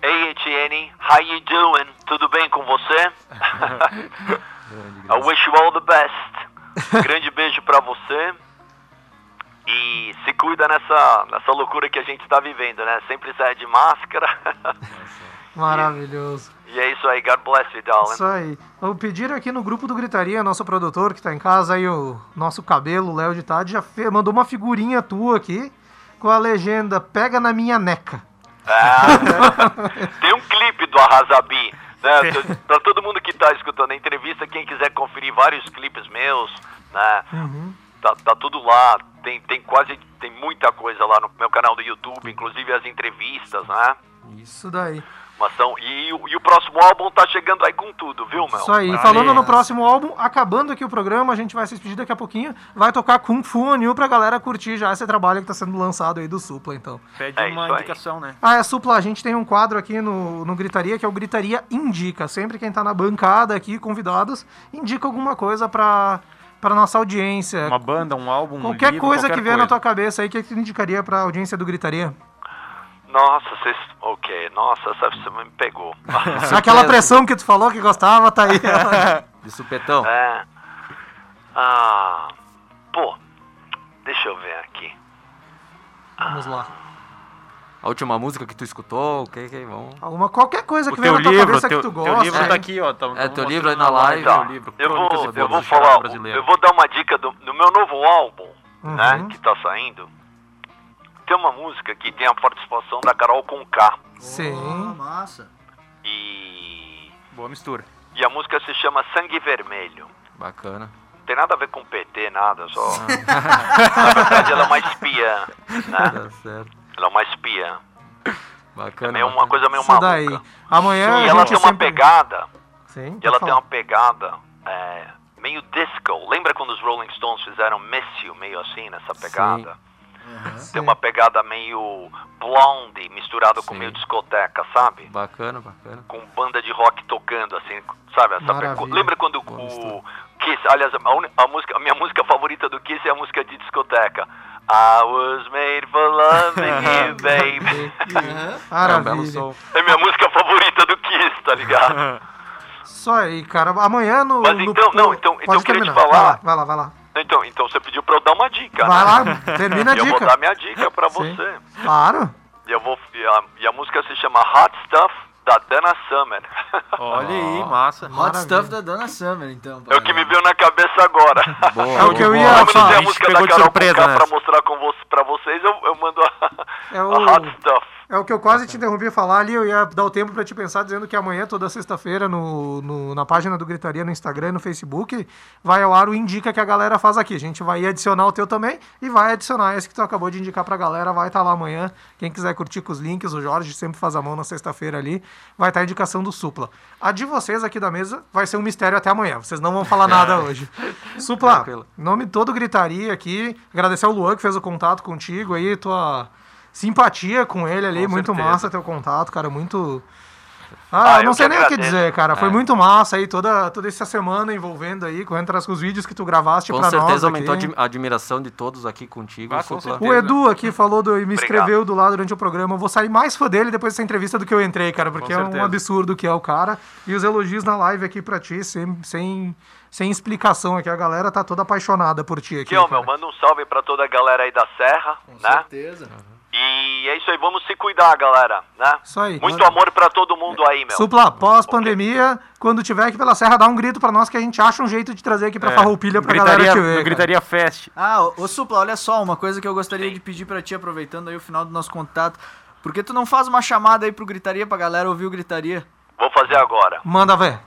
Hey Etienne, how you doing? Tudo bem com você? I wish you all the best. Grande beijo pra você. E se cuida nessa, nessa loucura que a gente está vivendo, né? Sempre sai de máscara.
Maravilhoso.
e é isso aí, God bless you, darling.
Isso aí. Eu pediram aqui no grupo do Gritaria, nosso produtor que tá em casa aí, o nosso cabelo, Léo de Tade, já mandou uma figurinha tua aqui com a legenda Pega na minha neca.
Tem um clipe do Arrasabi. Né? Pra todo mundo que tá escutando a entrevista, quem quiser conferir vários clipes meus, né? Tá, tá tudo lá. Tem, tem quase. Tem muita coisa lá no meu canal do YouTube, inclusive as entrevistas, né?
Isso daí.
Mas são, e, o- e o próximo álbum tá chegando aí com tudo, viu, meu?
Isso aí. Falando no próximo álbum, acabando aqui o programa, a gente vai se despedir daqui a pouquinho. Vai tocar Kung Fu Anil pra galera curtir já esse trabalho que tá sendo lançado aí do Supla, então.
Pede
É
uma
isso aí.
indicação, né?
Ah, é, Supla, a gente tem um quadro aqui no, no Gritaria, que é o Gritaria Indica. Sempre quem tá na bancada aqui, convidados, indica alguma coisa pra, pra nossa audiência.
Uma banda, um álbum, um
Qualquer
livro,
coisa
qualquer
que vier na tua cabeça aí, que tu indicaria pra audiência do Gritaria?
Nossa, vocês. Ok, nossa, essa você me pegou.
Aquela pressão que tu falou que gostava, tá aí.
De supetão.
é. Ah. Pô, deixa eu ver aqui.
Vamos lá.
A última música que tu escutou, o que que vamos...
Alguma, qualquer coisa
O
que
teu
na tua
livro,
cabeça
teu,
que tu
teu
gosta.
livro
É.
tá aqui, ó. Tá,
É, teu
tá
livro aí na live.
Tá,
teu livro,
eu vou, eu vou falar,
brasileiro.
eu vou dar uma dica do, do meu novo álbum, né,
Uhum.
que tá saindo. Tem uma música que tem a participação da Carol Conká
Sim.
massa.
e
Boa mistura.
e a música se chama Sangue Vermelho.
Bacana.
Não tem nada a ver com PT, nada, só. Na verdade, ela é uma espiã, né?
Tá certo.
Ela é uma espiã. É
Bacana.
meio uma coisa meio
Isso
maluca.
daí. Amanhã
E ela tem uma pegada
Sim,
E ela tem uma pegada é, meio disco. Lembra quando os Rolling Stones fizeram Miss You, meio assim, nessa pegada?
Sim.
Tem uma pegada meio blonde, misturado com
Sim.
meio discoteca, sabe?
Bacana, bacana.
Com banda de rock tocando, assim, sabe? Essa. Lembra quando
Boa
o. Kiss, aliás, a, a música, a minha música favorita do Kiss é a música de discoteca. I was made for loving you, baby.
É
Maravilha.
é minha música favorita do Kiss, tá ligado?
Isso aí, cara. Amanhã no.
Mas
no-
então, não, então-
Pode
então eu queria te
terminar.
falar.
Vai lá, vai lá. Vai lá,
Então, então você pediu pra eu dar uma dica,
vai
né?
lá termina a
E eu vou
dica.
dar minha dica pra
Sim.
você.
Claro.
E, eu vou, e, a, e a música se chama Hot Stuff, da Dana Summer.
Olha aí, massa.
Hot
Maravilha.
Stuff da Dona Summer, então.
é o que me veio na cabeça agora.
Boa,
É o que eu ia falar.
A
a música da Carol
surpresa
Conká pra mostrar com vo pra vocês, eu, eu mando a,
É
a
o-
Hot Stuff.
É o que eu quase te interrompi a falar ali, eu ia dar o tempo pra te pensar, dizendo que amanhã, toda sexta-feira, no, no- na página do Gritaria, no Instagram e no Facebook, vai ao ar o Indica que a galera faz aqui. A gente vai adicionar o teu também e vai adicionar esse que tu acabou de indicar pra galera, vai estar lá amanhã. Quem quiser curtir com os links, o Jorge sempre faz a mão na sexta-feira ali, vai estar a indicação do Supla. A de vocês aqui da mesa vai ser um mistério até amanhã, vocês não vão falar nada hoje. Supla,
Tranquilo.
em nome todo Gritaria aqui, agradecer ao Luan que fez o contato contigo aí, tua simpatia com ele ali,
Com
muito
certeza.
massa teu contato, cara, muito... Ah,
Ah,
não sei nem o que dizer, cara, foi
É.
muito massa aí toda, toda essa semana envolvendo aí, correndo atrás com os vídeos que tu gravaste
Com
pra nós
certeza aumentou a
aqui.
a admiração de todos aqui contigo.
Ah, com.
O Edu aqui falou do, e me
Obrigado.
escreveu do lado durante o programa. Eu vou sair mais fã dele depois dessa entrevista do que eu entrei, cara, porque
Com
é um
certeza.
absurdo que é o cara. E os elogios na live aqui pra ti, sem, sem, sem explicação aqui. A galera tá toda apaixonada por ti aqui.
Aqui, ó,
cara.
meu, manda um salve pra toda a galera aí da Serra,
Com
né?
certeza.
E é isso aí, vamos se cuidar, galera, né?
Isso aí.
Muito amor pra todo mundo aí, meu.
Supla, pós-pandemia, quando tiver aqui pela Serra, dá um grito pra nós que a gente acha um jeito de trazer aqui pra
É,
Farroupilha pra
gritaria,
galera te ver.
Gritaria Fest.
Ah, ô, ô Supla, olha só, uma coisa que eu gostaria de pedir pra ti, aproveitando aí o final do nosso contato. Por que tu não faz uma chamada aí pro Gritaria pra galera ouvir o Gritaria?
Vou fazer agora.
Manda ver.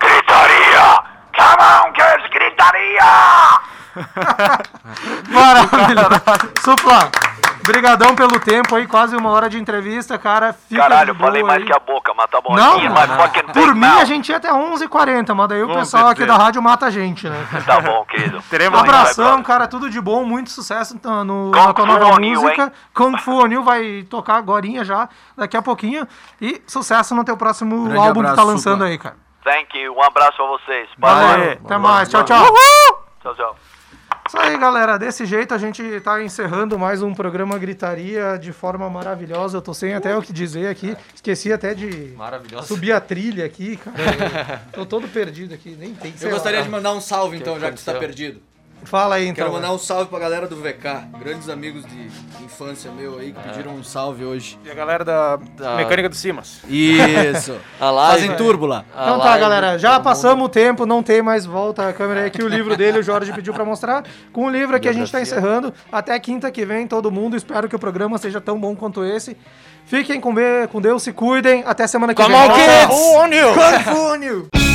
Gritaria! Come on, kids, gritaria!
Maravilha. Supla, brigadão pelo tempo aí, quase uma hora de entrevista, cara. Fica
Caralho, falei mais
aí.
que a boca, mas tá bom.
Não,
Aqui, fucking
por mim a gente ia até 11h40, mas daí o
Com
pessoal aqui
certeza.
da rádio mata a gente, né?
Tá bom, querido.
Teremos
Um abração, cara, tudo de bom, muito sucesso no, no,
Kung
na tua nova música.
hein?
Kung Fu O'Neal vai tocar agorinha já, daqui a pouquinho. E sucesso no teu próximo
Grande
álbum que tá
abraço,
lançando
Supla.
aí, cara.
Thank you, um abraço pra vocês.
Valeu, até mais, tchau, tchau.
Tchau, tchau.
Isso aí, galera. Desse jeito a gente tá encerrando mais um programa Gritaria de forma maravilhosa. Eu tô sem até o que dizer aqui. Esqueci até de subir a trilha aqui, cara. tô todo perdido aqui, nem tem.
Eu
lá.
gostaria de mandar um salve então, já que tu tá perdido.
Fala aí, então.
Quero mandar um salve pra galera do VK, grandes amigos de infância meu aí que pediram um salve hoje.
E a galera da
Da-
Mecânica do Simas.
Isso.
A live.
Fazem turbo lá.
a
Então tá, galera, já passamos o tempo, não tem mais volta a câmera aí aqui, o livro dele, o Jorge pediu pra mostrar. Com o livro aqui a gente tá encerrando. Até quinta que vem, todo mundo. Espero que o programa seja tão bom quanto esse. Fiquem com, Deus, se cuidem. Até semana que
Come
vem.
on, kids!
Kung